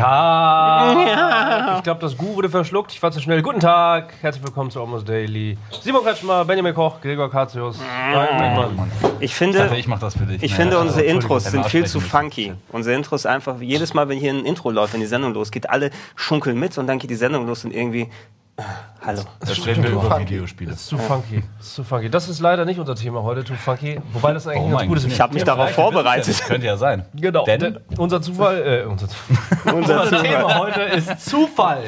Tag. Ich glaube, das Gu wurde verschluckt. Ich war zu schnell. Guten Tag. Herzlich willkommen zu Almost Daily. Simon Kretschmer, Benjamin Koch, Gregor Katius. Ich Ich finde, dachte, ich mach das für dich. ich finde also, unsere Intros ich sind viel zu funky. Unsere Intros einfach, jedes Mal, wenn hier ein Intro läuft, wenn die Sendung losgeht, alle schunkeln mit und dann geht die Sendung los und irgendwie, hallo. Da reden wir über Videospiele. Ist zu funky. Ist zu funky. Das ist leider nicht unser Thema heute, too funky. Wobei das eigentlich Oh ein gutes Gott. Ich habe mich darauf vorbereitet. Das könnte ja sein. Genau. Denn? Denn unser Zufall, äh, unser, unser Thema heute ist Zufall.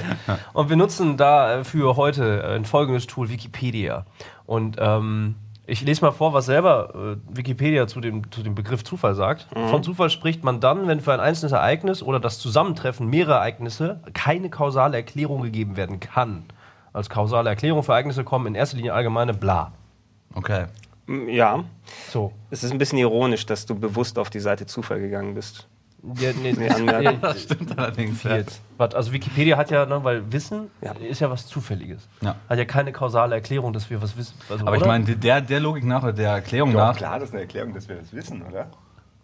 Und wir nutzen dafür heute ein folgendes Tool, Wikipedia. Und ähm, ich lese mal vor, was selber äh, Wikipedia zu dem, zu dem Begriff Zufall sagt. Von Zufall spricht man dann, wenn für ein einzelnes Ereignis oder das Zusammentreffen mehrerer Ereignisse keine kausale Erklärung gegeben werden kann. Als kausale Erklärung für Ereignisse kommen in erster Linie allgemeine bla. Okay. Ja, So. es ist ein bisschen ironisch, dass du bewusst auf die Seite Zufall gegangen bist. Ja, nee, nee. Das stimmt allerdings. Ja. also Wikipedia hat ja, ne, weil Wissen Ja. ist ja was Zufälliges. Ja. Hat ja keine kausale Erklärung, dass wir was wissen. Also, Aber ich oder? meine, der, der Logik nach, oder der Erklärung Doch, nach, klar, das ist eine Erklärung, dass wir das wissen, oder?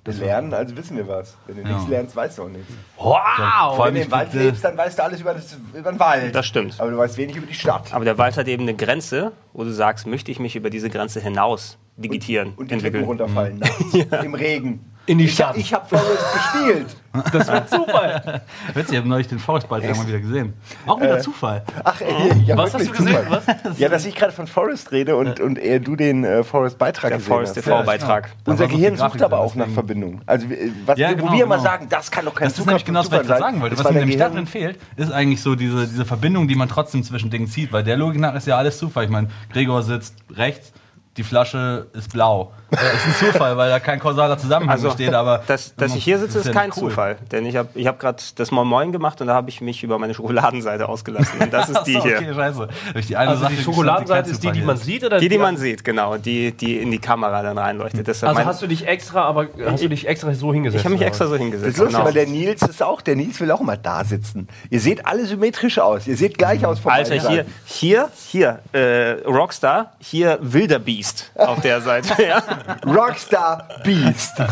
Wir lernen, also wissen wir was. Wenn du Ja. nichts lernst, weißt du auch nichts. Wow! vor allem Wenn du im Wald lebst, dann weißt du alles über, das, über den Wald. Das stimmt. Aber du weißt wenig über die Stadt. Aber der Wald hat eben eine Grenze, wo du sagst, möchte ich mich über diese Grenze hinaus digitieren, Und die Klippen entwickeln. runterfallen nachts, im Regen. In die Ich, Stadt. ich habe Forest gespielt. das wird Zufall. Witzig, ich habe neulich den Forest-Beitrag mal wieder gesehen. Auch wieder Zufall. Ach, ey, ja, Was hast du gesehen? Zufall. Ja, dass ich gerade von Forest rede und, und eher du den äh, Forest-Beitrag Der gesehen Forest hast. TV-Beitrag. Da Unser war Gehirn sucht aber auch nach Verbindungen. Also, äh, was, Ja, wo genau, wir immer genau. sagen, das kann doch kein Das ist nämlich genau das, was ich sagen wollte. Was war mir nämlich da Gehirn- drin fehlt, ist eigentlich so diese, diese Verbindung, die man trotzdem zwischen Dingen zieht. Weil der Logik nach ist ja alles Zufall. Ich meine, Gregor sitzt rechts, die Flasche ist blau. Das ist ein Zufall, weil da kein kausaler Zusammenhang Also, besteht. Aber dass, dass ich hier sitze, ist kein cool. Zufall. Denn ich habe ich hab gerade das Moin Moin gemacht und da habe ich mich über meine Schokoladenseite ausgelassen. Und das ist die so, hier. Okay, scheiße. Hab ich die eine Also Sache die Schokoladenseite ist die, die man sieht. Oder Die, die man sieht, genau. Die, die in die Kamera dann reinleuchtet. Deshalb Also mein- hast du dich extra, aber hast du dich extra so hingesetzt? ich habe mich extra so Das hingesetzt. ist lustig, genau. weil der Nils ist auch, der Nils will auch mal da sitzen. Ihr seht alle symmetrisch aus. Ihr seht gleich aus von Alter, hier, hier, hier, äh, Rockstar, hier Wilderbeast auf der Seite. Ja. Rockstar Beast.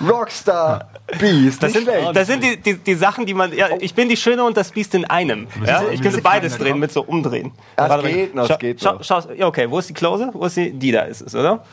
Rockstar Beast. Das, sind, das sind die, die, die Sachen, die man. Ja, ich bin die Schöne und das Biest in einem. Ja? Ich so beides drehen im mit so umdrehen. Das Warte geht noch, schau, geht schau, noch. Schau, ja, okay, wo ist die Close? Wo ist die? Die da ist es, oder?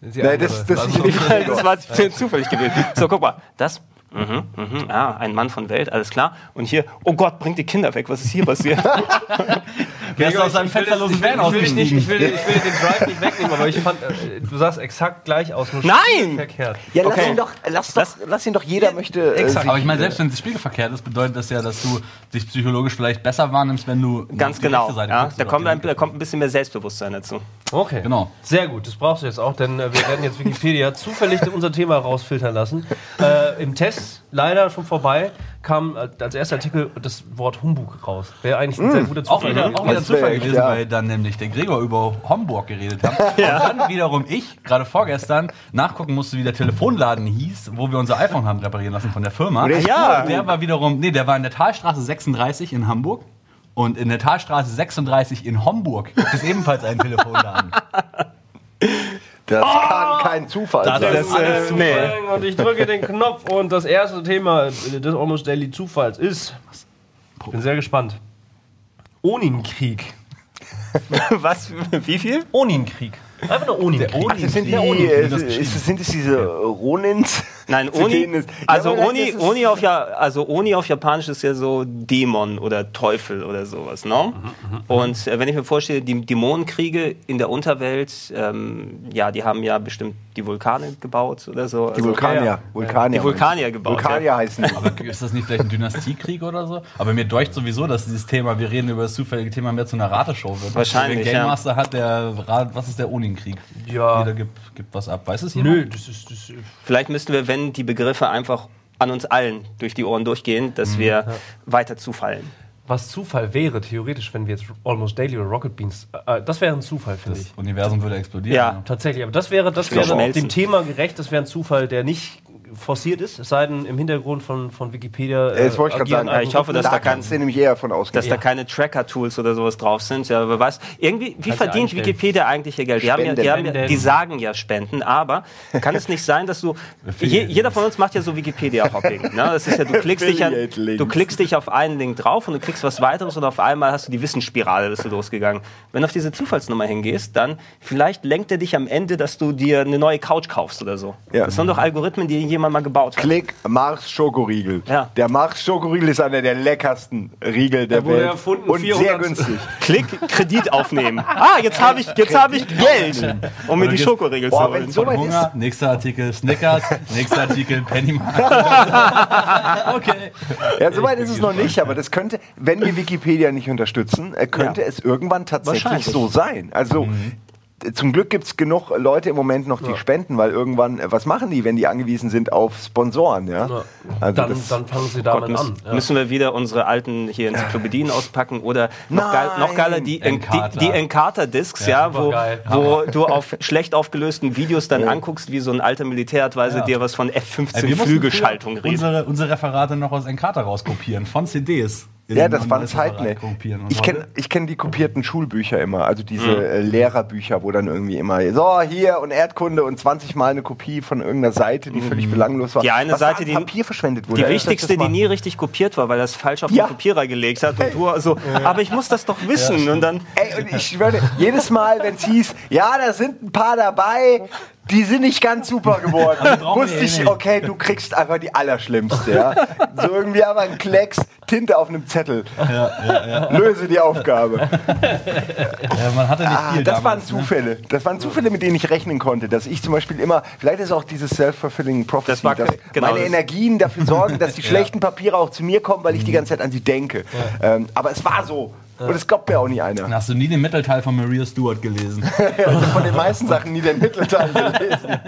Nein, das, das ist nicht Das war zufällig gewählt. So, guck mal. Das. Mhm, mhm, ja, ein Mann von Welt, alles klar. Und hier, oh Gott, bringt die Kinder weg. Was ist hier passiert? Wer ist aus seinem ich das- fensterlosen ich will- Van ich ausgestiegen? ich will, ich will den Drive nicht wegnehmen, aber ich fand, äh, du sahst exakt gleich aus. nur Nein! Verkehrt. Ja, lass Okay. ihn doch, lass, doch, lass ihn doch, jeder möchte. Äh, Exakt. Aber ich meine, selbst wenn es spiegelverkehrt ist, bedeutet das ja, dass du dich psychologisch vielleicht besser wahrnimmst, wenn du Ganz genau. Seite Ja, da, kommt ein, da kommt ein bisschen mehr Selbstbewusstsein dazu. Okay. Genau. Sehr gut, das brauchst du jetzt auch, denn äh, wir werden jetzt Wikipedia zufällig unser Thema rausfiltern lassen. Äh, Im Test, leider schon vorbei, kam äh, als erster Artikel das Wort Humbug raus. Wäre eigentlich ein sehr guter Auch Zufall. wieder, auch wieder Das wär Zufall gewesen, ja. weil dann nämlich der Gregor über Homburg geredet hat. Und dann wiederum ich, gerade vorgestern, nachgucken musste, wie der Telefonladen hieß, wo wir unser iPhone haben reparieren lassen von der Firma. Ja. Der war wiederum, nee, der war in der Talstraße 36 in Hamburg. Und in der Talstraße 36 in Homburg gibt es ebenfalls einen Telefonladen. Das kann kein Zufall Das sein. ist alles äh, Zufall. Und ich drücke den Knopf und das erste Thema des Almost Daily Zufalls ist. Ich bin sehr gespannt. Onin-Krieg. Was? Wie viel? Onin-Krieg. Einfach nur Onin-Krieg. Das sind, die, Der Oni, äh, sind es diese Ronins? Nein, Oni, ist- also, Ja, Oni, ist- Oni, auf, ja, also Oni auf Japanisch ist ja so Dämon oder Teufel oder sowas, ne? Und äh, wenn ich mir vorstelle, die Dämonenkriege in der Unterwelt, ähm, ja, die haben ja bestimmt die Vulkane gebaut oder so. Die Also, Vulkanier. ja. Vulkanier Die Vulkanier gebaut, Vulkanier heißen die. Aber ist das nicht vielleicht ein Dynastiekrieg oder so? Aber mir deucht sowieso, dass dieses Thema, wir reden über das zufällige Thema, mehr zu einer Rateshow wird. Wahrscheinlich, Der ja. Game Master hat der was ist der Onin-Krieg? Ja. Jeder gibt, gibt was ab. Weiß es jemand? Nö, das ist. Das Vielleicht müssten wir, wenn die Begriffe einfach an uns allen durch die Ohren durchgehen, dass wir weiter zufallen. Was Zufall wäre, theoretisch, wenn wir jetzt Almost Daily oder Rocket Beans. Äh, das wäre ein Zufall, finde Das ich. Universum würde explodieren. Ja. Tatsächlich, aber das wäre, das wäre dem Thema gerecht, das wäre ein Zufall, der nicht forciert ist, es sei denn im Hintergrund von, von Wikipedia. Äh, Das wollte ich gerade agieren sagen. Ja, ich hoffe, dass da da kannst du nämlich eher von dass ausgehen. da keine Tracker-Tools oder sowas drauf sind. Ja, aber was? Irgendwie, wie verdient. Wikipedia eigentlich ihr Geld? Die, haben ja, die, haben ja, die sagen ja Spenden, aber kann es nicht sein, dass du. Je, jeder von uns macht ja so Wikipedia-Hopping. Ne? Das ist ja, du klickst, dich ja, Affiliate-Links. du klickst dich auf einen Link drauf und du klickst was weiteres und auf einmal hast du die Wissensspirale, bist du losgegangen. Wenn du auf diese Zufallsnummer hingehst, dann vielleicht lenkt er dich am Ende, dass du dir eine neue Couch kaufst oder so. Ja. Das sind doch Algorithmen, die jemand mal gebaut hat. Klick Mars Schokoriegel. Ja. Der Mars Schokoriegel ist einer der leckersten Riegel der Der wurde Welt. erfunden, und sehr 400. günstig. Klick, Kredit aufnehmen. Ah, jetzt habe ich, jetzt habe ich Geld, um mir die Schokoriegel zu holen. so weit ist. Hunger, nächster Artikel Snickers, nächster Artikel Pennymark. okay. Ja, soweit ist es noch nicht, aber das könnte, wenn wir Wikipedia nicht unterstützen, äh, könnte Ja. es irgendwann tatsächlich so sein. Also äh, zum Glück gibt es genug Leute im Moment noch, die spenden, weil irgendwann, äh, was machen die, wenn die angewiesen sind auf Sponsoren? Ja? Ja. Also dann, das- dann fangen sie Gott, damit müssen, an. Ja. müssen wir wieder unsere alten hier Enzyklopädien auspacken oder noch, geil, noch geiler die, En- die, Encarta. die Encarta-Discs, ja, wo, wo du auf schlecht aufgelösten Videos dann anguckst, wie so ein alter Militäradweise Ja. dir was von Ey, F-15 wir mussten Flügelschaltung redet. Unsere, unsere Referate noch aus Encarta rauskopieren, von CDs. Ja, das waren Zeiten. Ey. Ich kenne heute- ich kenn die kopierten Schulbücher immer, also diese Mhm. äh, Lehrerbücher, wo dann irgendwie immer so hier und Erdkunde und 20 Mal eine Kopie von irgendeiner Seite, die völlig belanglos war. Mhm. Die eine was Seite, die- Papier verschwendet wurde. Die Ey, wichtigste, die nie richtig kopiert war, weil das falsch auf Ja. den Kopierer gelegt hat. Und du so, aber ich muss das doch wissen. und dann, Ey, und ich schwöre, jedes Mal, wenn es hieß, ja, da sind ein paar dabei, die sind nicht ganz super geworden, wusste eh ich, nicht. okay, du kriegst einfach die allerschlimmste, ja. So irgendwie aber ein Klecks, Tinte auf einem Zettel. Löse die Aufgabe. ja, man hatte nicht Ah, viel das waren damals, ne? Zufälle. Das waren Zufälle, mit denen ich rechnen konnte. Dass ich zum Beispiel immer, vielleicht ist auch dieses Self-Fulfilling Prophecy, Das war dass genau, meine das- Energien dafür sorgen, dass die schlechten Papiere auch zu mir kommen, weil ich die ganze Zeit an sie denke. Ähm, aber es war so. Und es glaubt mir auch nie einer. Dann hast du nie den Mittelteil von Maria Stewart gelesen. Also von den meisten Sachen nie den Mittelteil gelesen.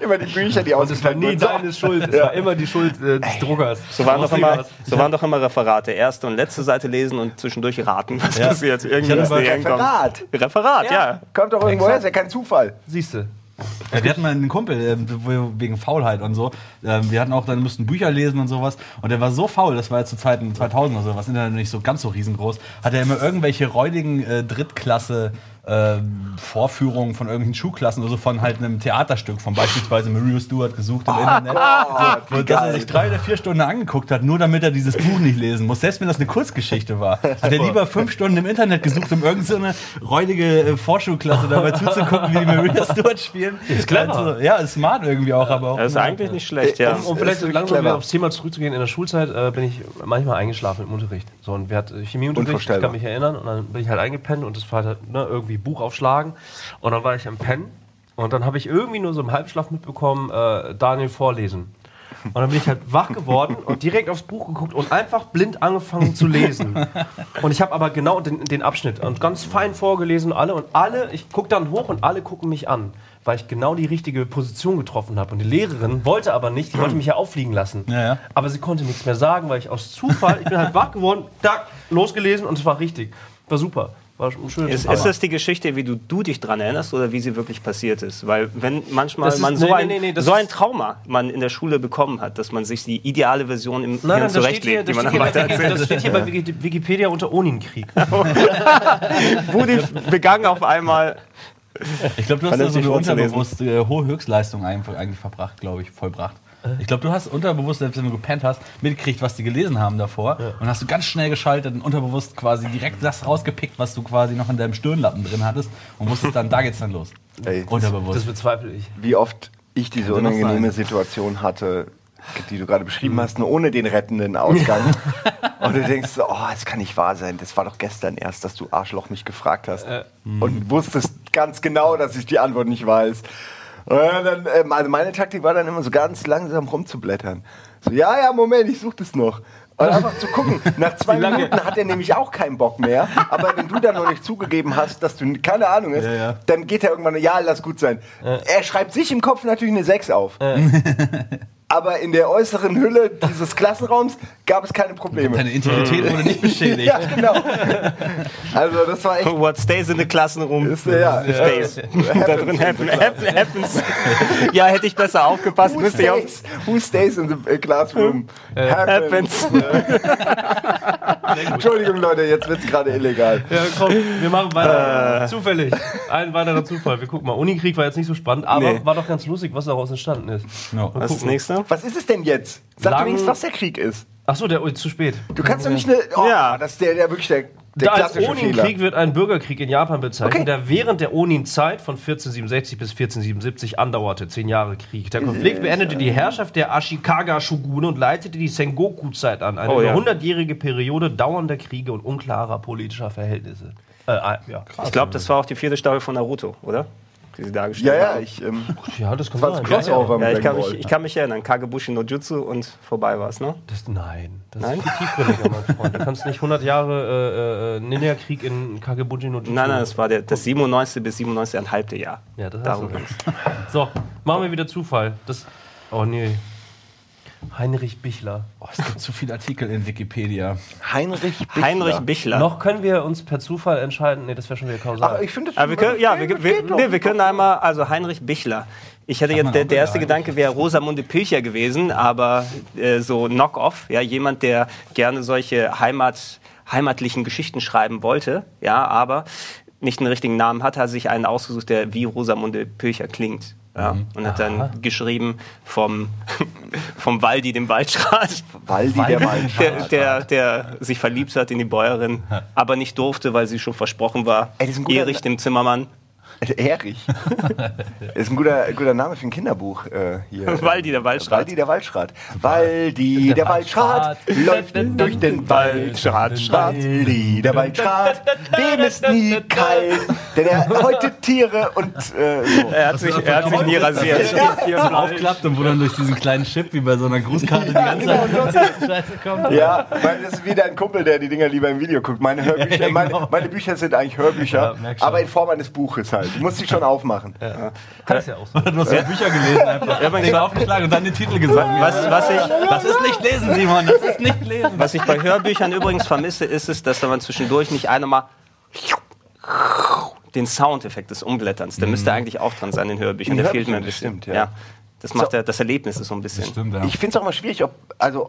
immer die Bücher, die Es war nie deine Schuld, es war immer die Schuld äh, des Druckers. so waren, doch immer, so waren doch immer Referate. Erste und letzte Seite lesen und zwischendurch raten, was passiert. Mal die hinkommen. Referat. Referat, ja. Kommt doch irgendwo her, ist ja kein Zufall. Siehst du. Ja, wir hatten mal einen Kumpel, ähm, wegen Faulheit und so. Ähm, Wir hatten auch, dann mussten Bücher lesen und sowas. Und der war so faul, das war ja zu Zeiten 2000 oder so, was Internet nicht so ganz so riesengroß, hat er immer irgendwelche räudigen äh, Drittklasse ähm, Vorführungen von irgendwelchen Schulklassen oder so von halt einem Theaterstück von beispielsweise Maria Stewart gesucht im Internet. Gott, wie Und dass er sich drei oder vier Stunden angeguckt hat, nur damit er dieses Buch nicht lesen muss. Selbst wenn das eine Kurzgeschichte war. Hat er lieber fünf Stunden im Internet gesucht, um irgendeine so räudige äh, Vorschulklasse dabei zuzugucken, wie die Maria Stewart spielen. Ist clever. Also, ja, ist smart irgendwie auch, aber auch. Das ist eigentlich nicht schlecht, ja. Um, um vielleicht langsam clever. wieder aufs Thema zurückzugehen, in der Schulzeit äh, bin ich manchmal eingeschlafen im Unterricht. So, und wir hatten Chemieunterricht, ich kann mich erinnern, und dann bin ich halt eingepennt und das war halt ne, irgendwie Buch aufschlagen. Und dann war ich am Pennen und dann habe ich irgendwie nur so im Halbschlaf mitbekommen, äh, Daniel vorlesen. Und dann bin ich halt wach geworden und direkt aufs Buch geguckt und einfach blind angefangen zu lesen. Und ich habe aber genau den, den Abschnitt und ganz fein vorgelesen, alle und alle, ich gucke dann hoch und alle gucken mich an, weil ich genau die richtige Position getroffen habe. Und die Lehrerin wollte aber nicht, die wollte mich ja auffliegen lassen. Ja, ja. Aber sie konnte nichts mehr sagen, weil ich aus Zufall, ich bin halt wach geworden, da, losgelesen und es war richtig. War super. War ein schönes Ist, ist das die Geschichte, wie du, du dich dran erinnerst oder wie sie wirklich passiert ist? Weil wenn manchmal ist- man so, nee, ein, nee, nee, so ein Trauma man in der Schule bekommen hat, dass man sich die ideale Version im Nein, Hirn nein, das steht, hier, zurechtlegt, die das, man steht dann hier, bei weiter erzählt. das steht hier bei Wiki- Wikipedia unter Onienkrieg. Wurde begangen auf einmal. Ich glaube, du hast da so eine vorzulesen. unterbewusst äh, hohe Höchstleistung einfach, eigentlich verbracht, glaube ich, vollbracht. Ich glaube, du hast unterbewusst, selbst wenn du gepennt hast, mitgekriegt, was die gelesen haben davor. Und hast du ganz schnell geschaltet und unterbewusst quasi direkt das rausgepickt, was du quasi noch in deinem Stirnlappen drin hattest. Und wusstest dann, da geht's dann los. Ey, das- Unterbewusst. Das bezweifle ich. wie oft ich diese unangenehme. Situation hatte, die du gerade beschrieben hast, nur ohne den rettenden Ausgang. Und du denkst so, oh, das kann nicht wahr sein. Das war doch gestern erst, dass du Arschloch mich gefragt hast. Und wusstest ganz genau, dass ich die Antwort nicht weiß. Dann, ähm, also meine Taktik war dann immer so ganz langsam rumzublättern. So, ja, ja, Moment, ich suche das noch. Und einfach zu gucken. Nach zwei? Minuten hat er nämlich auch keinen Bock mehr. Aber wenn du dann noch nicht zugegeben hast, dass du keine Ahnung hast, Ja, ja. dann geht er irgendwann, ja, lass gut sein. Er schreibt sich im Kopf natürlich eine 6 auf. aber in der äußeren Hülle dieses Klassenraums gab es keine Probleme. Deine Integrität wurde nicht beschädigt. ja, genau. Also das war echt. What stays in the classroom Ist, ja, stays. da drin happen, happen, happens. ja, hätte ich besser aufgepasst, Who müsste ich auch. stays, who stays in the äh, classroom? Happens. Entschuldigung, Leute, jetzt wird es gerade illegal. Ja, komm, wir machen weiter. Äh. Zufällig. Ein weiterer Zufall. Wir gucken mal. Unikrieg war jetzt nicht so spannend, aber Nee. war doch ganz lustig, was daraus entstanden ist. No. Was ist das gucken. Was ist es denn jetzt? Sag Lang- doch wenigstens, was der Krieg ist. Achso, der oh, zu spät. Du kannst doch nicht eine. Oh, Ja. Das ist der, der wirklich der, der Da als klassische Fehler. Onin-Krieg wird ein Bürgerkrieg in Japan bezeichnet, Okay. der während der Onin-Zeit von 1467 bis 1477 andauerte. Zehn Jahre Krieg. Der Konflikt beendete die Herrschaft der Ashikaga-Shogune und leitete die Sengoku-Zeit an. Eine Oh, ja. über 100-jährige Periode dauernder Kriege und unklarer politischer Verhältnisse. Äh, äh, ja. Ich glaube, das war auch die vierte Staffel von Naruto, oder? Die sie dargestellt Ja, ja, haben. ich. Ähm, ja, das kann das sein. Crossover mit Ja, ich kann, mich, ich kann mich erinnern. Kagebushi no Jutsu und vorbei war es, ne? Das, nein, das Nein? ist viel tiefgründiger, mein Freund. Du kannst nicht 100 Jahre äh, äh, Ninja-Krieg in Kagebushi no Jutsu. Nein, nein, das war der, das 97. bis 97,5. Jahr. Ja, das hast Darum du. ging's. So, machen wir wieder Zufall. Das, oh nee. Heinrich Bichler. Oh, es gibt zu viele Artikel in Wikipedia. Heinrich Bichler. Heinrich Bichler. Noch können wir uns per Zufall entscheiden. Nee, das wäre schon wieder kausal. Ach, ich finde. Aber wir können, ja, wir, wir, nee, wir können einmal, also Heinrich Bichler. Ich hätte jetzt, der, der erste Gedanke wäre Rosamunde Pilcher gewesen, aber äh, so Knock-off, ja, jemand, der gerne solche Heimat, heimatlichen Geschichten schreiben wollte, ja, aber nicht einen richtigen Namen hat, hat sich einen ausgesucht, der wie Rosamunde Pilcher klingt. Ja, und hat dann geschrieben vom, vom Waldi, dem Waldschrat. Waldi, der Wald. Der, der, der sich verliebt hat in die Bäuerin, aber nicht durfte, weil sie schon versprochen war. Ey, das ist ein guter- Erich, dem Zimmermann. Erich. Das ist ein guter, guter Name für ein Kinderbuch äh, hier. Waldi, der Waldschrat. Waldi, der Waldschrat. Waldi, der Waldschrat läuft durch den Waldschrat. Waldi, der Waldschrat, dem ist nie kalt, denn er häutet Tiere und äh, so. Er hat sich, er hat sich nie rasiert. So aufklappt und wo dann durch diesen kleinen Chip wie bei so einer Grußkarte die ganze genau, Zeit Scheiße kommt. Ja, weil das ist wieder ein Kumpel, der die Dinger lieber im Video guckt. Meine Hörbücher, Ja, meine, genau. meine Bücher sind eigentlich Hörbücher, Ja, aber in Form eines Buches halt. Du musst sie schon aufmachen. Kannst ja auch so. Du hast ja Bücher gelesen einfach. aber ich war- aufgeschlagen und dann den Titel gesagt. Was, was, ich, Das ist nicht lesen, Simon, das ist nicht lesen. was ich bei Hörbüchern übrigens vermisse, ist es, dass man zwischendurch nicht einmal den Soundeffekt des Umblätterns, der müsste eigentlich auch dran sein in Hörbüchern. Der fehlt mir ein bisschen. stimmt, ja. Das macht ja, das Erlebnis ist so ein bisschen. Stimmt, ja. Ich finde es auch mal schwierig, ob, also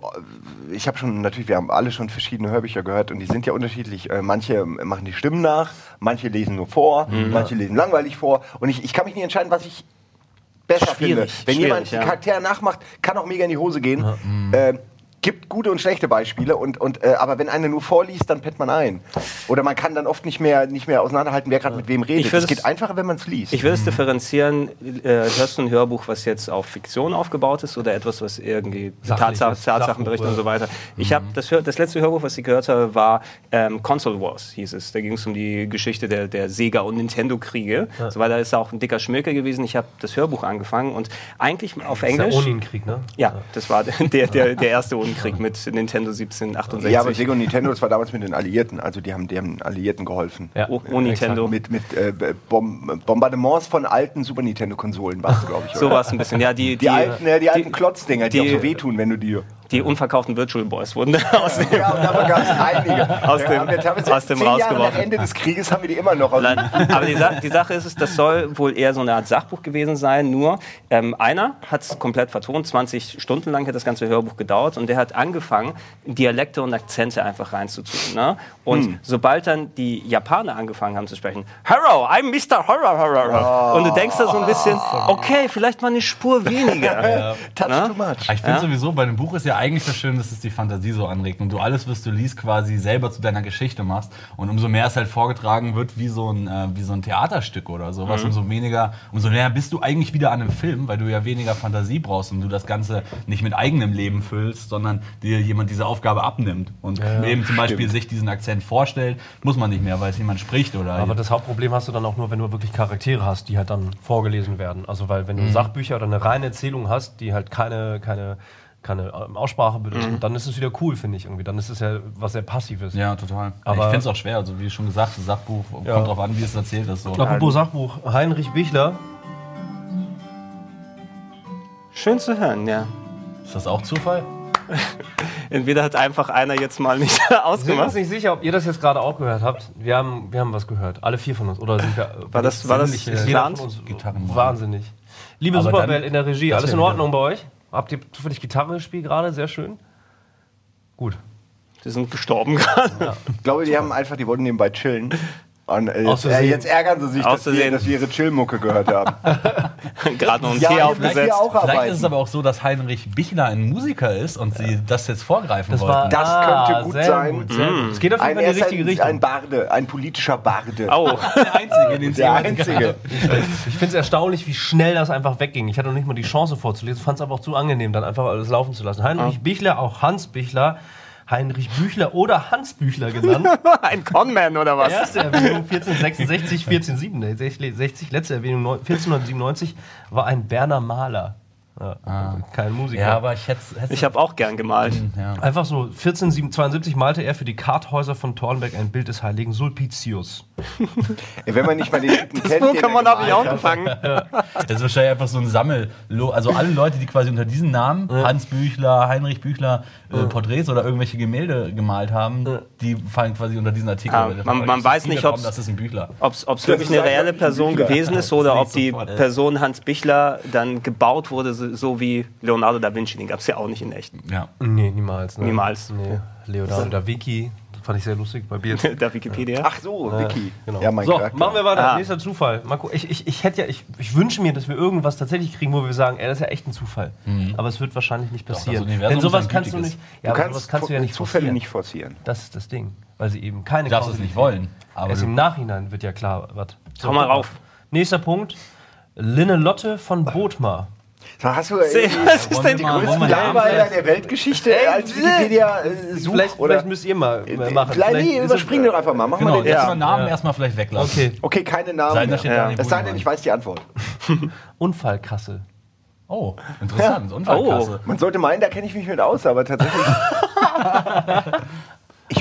ich habe schon, natürlich, wir haben alle schon verschiedene Hörbücher gehört und die sind ja unterschiedlich. Äh, Manche machen die Stimmen nach, manche lesen nur vor, Mhm. manche lesen langweilig vor und ich, ich kann mich nicht entscheiden, was ich besser Schwierig, finde. Wenn jemand die ja. Charaktere nachmacht, kann auch mega in die Hose gehen. Äh, gibt gute und schlechte Beispiele und, und äh, aber wenn einer nur vorliest, dann pennt man ein. Oder man kann dann oft nicht mehr nicht mehr auseinanderhalten, wer gerade mit wem redet. Es geht einfacher, wenn man es liest. Ich will es differenzieren. Äh, hörst du ein Hörbuch, was jetzt auf Fiktion aufgebaut ist oder etwas, was irgendwie Tatsachen Sachbuch, berichtet und ja. so weiter? Ich habe das, das letzte Hörbuch, was ich gehört habe, war ähm, Console Wars, hieß es. Da ging es um die Geschichte der, der Sega- und Nintendo-Kriege. So weiter ist auch ein dicker Schmirker gewesen. Ich habe das Hörbuch angefangen und eigentlich auf Das ist Englisch. der Onin-Krieg, ne? Ja, das war der, der, der erste Unkrieg mit Nintendo 1768. ja, aber Sega und Nintendo, das war damals mit den Alliierten. Also die haben, die haben Alliierten geholfen. Ja, Oh, oh, Nintendo. Mit, mit äh, Bom Bombardements von alten Super Nintendo-Konsolen war es, glaube ich. So war es ein bisschen. Ja, die, Die, alten, äh, die alten Klotzdinger, die, die- auch so wehtun, wenn du die. Die unverkauften Virtual Boys wurden aus dem, Ja, und davon gab es einige. Aus Ja, dem- teilweise aus dem zehn Jahre nach rausgeworfen. Ende des Krieges haben wir die immer noch. Aber die, Sa die Sache ist, das soll wohl eher so eine Art Sachbuch gewesen sein. Nur ähm, einer hat es komplett vertont, 20 Stunden lang hat das ganze Hörbuch gedauert und der hat angefangen, Dialekte und Akzente einfach reinzutun. Ne? Und Hm. sobald dann die Japaner angefangen haben zu sprechen, Hello, I'm Mr. Horror, Horror, Horror. Und du denkst da so ein bisschen, okay, vielleicht mal eine Spur weniger. Touch Na? too much. Ich finde sowieso, bei dem Buch ist ja eigentlich das Schön, dass es die Fantasie so anregt und du alles, was du liest, quasi selber zu deiner Geschichte machst. Und umso mehr es halt vorgetragen wird wie so ein, äh, wie so ein Theaterstück oder sowas, umso weniger, umso näher bist du eigentlich wieder an einem Film, weil du ja weniger Fantasie brauchst und du das Ganze nicht mit eigenem Leben füllst, sondern dir jemand diese Aufgabe abnimmt und eben zum Beispiel sich diesen Akzent vorstellt, muss man nicht mehr, weil es jemand spricht oder Aber das Hauptproblem hast du dann auch nur, wenn du wirklich Charaktere hast, die halt dann vorgelesen werden. Also weil wenn du Mhm. Sachbücher oder eine reine Erzählung hast, die halt keine, keine, keine ähm, Aussprache bedürfen, Mhm. dann ist es wieder cool, finde ich irgendwie. Dann ist es ja was sehr Passives. Ja, total. Aber- ich finde es auch schwer, also wie schon gesagt, das Sachbuch Ja. kommt drauf an, wie es erzählt ist. So. Apropos Sachbuch, Heinrich Bichler, Schön zu hören, ja. Ist das auch Zufall? Entweder hat einfach einer jetzt mal nicht Wir sind uns ausgemacht. nicht sicher, ob ihr das jetzt gerade auch gehört habt. Wir haben, wir haben was gehört. Alle vier von uns. Oder sind wir, War das, war das jeder geplant? von uns Gitarren Wahnsinnig. Liebe Aber Superbell dann- in der Regie, das alles in Ordnung bei euch? Habt ihr zufällig Gitarre gespielt gerade? Sehr schön. Gut. Die sind gestorben gerade. Ich glaube, die haben einfach, die wollten nebenbei chillen. Und äh, jetzt, äh, jetzt ärgern sie sich, dass wir, dass wir ihre Chillmucke gehört haben. gerade noch einen Ja, Tee aufgesetzt. Vielleicht ist es aber auch so, dass Heinrich Bichler ein Musiker ist und sie das jetzt vorgreifen Das, wollten. war, Das ah, könnte gut sehr sein. Gut, sehr gut. Es geht auf jeden Fall in die richtige ein, Richtung. ein Barde, ein politischer Barde. Oh, der Einzige, den Der Einzige. Ich finde es erstaunlich, wie schnell das einfach wegging. Ich hatte noch nicht mal die Chance vorzulesen, fand es aber auch zu angenehm, dann einfach alles laufen zu lassen. Heinrich Bichler, auch Hans Bichler, Heinrich Büchler oder Hans Büchler genannt. ein Conman oder was? Erste Erwähnung 1466, 1467, letzte Erwähnung neun- 1497 war ein Berner Maler. Ja, Kein Musiker. Ja, aber ich hätte. Ich habe auch gern gemalt. Ja. Einfach so, 1472 malte er für die Karthäuser von Thornberg ein Bild des heiligen Sulpicius. Wenn man nicht mal den Typen kennt, den Pokémon er habe ich auch gefangen. Das ist wahrscheinlich einfach so ein Sammel. Also alle Leute, die quasi unter diesen Namen, Hans Büchler, Heinrich Büchler, äh, Porträts oder irgendwelche Gemälde gemalt haben, die fallen quasi unter diesen Artikel. Ah, man- man weiß nicht, Das Büchler. Ob es wirklich eine ein reelle Person Büchler. gewesen ist oder ob die. Person Hans Bichler dann gebaut wurde, so, wie Leonardo da Vinci. Den gab es ja auch nicht in echt. Ja. Nee, niemals. Ne? Niemals. Nee. Leonardo da Vinci, das fand ich sehr lustig bei Bier. Der Wikipedia. Ach so, Vicky. Genau. Ja, mein so, Charakter. machen wir weiter. Ah. Nächster Zufall. Marco, ich, ich, ich hätte ja, ich, ich wünsche mir, dass wir irgendwas tatsächlich kriegen, wo wir sagen, ey, das ist ja echt ein Zufall. Aber es wird wahrscheinlich nicht passieren. Universum Denn sowas kannst du nicht. Du Ja, aber kannst, kannst du ja nicht Zufälle forcieren. nicht forcieren. Das ist das Ding, weil sie eben keine. Du darfst es nicht wollen. Aber Erst du, im Nachhinein wird ja klar, was. So, Hau mal rauf. Nächster Punkt. Linnelotte von Bothmar. Hast du Was irgendwie ist denn die Wollen wir mal- größte wollen wir mal- Langweiler der Weltgeschichte als Wikipedia äh, such, Vielleicht, oder? vielleicht müsst ihr mal äh, machen. Vielleicht, nee, es- überspringen doch einfach mal. Mach genau, mal den Ja. Namen Ja. erstmal vielleicht weglassen. Okay. Okay, keine Namen. Steht Ja. Es sei denn, ich weiß die Antwort. Unfallkasse. Oh, interessant. Unfallkasse. Man sollte meinen, da kenne ich mich mit aus, aber tatsächlich.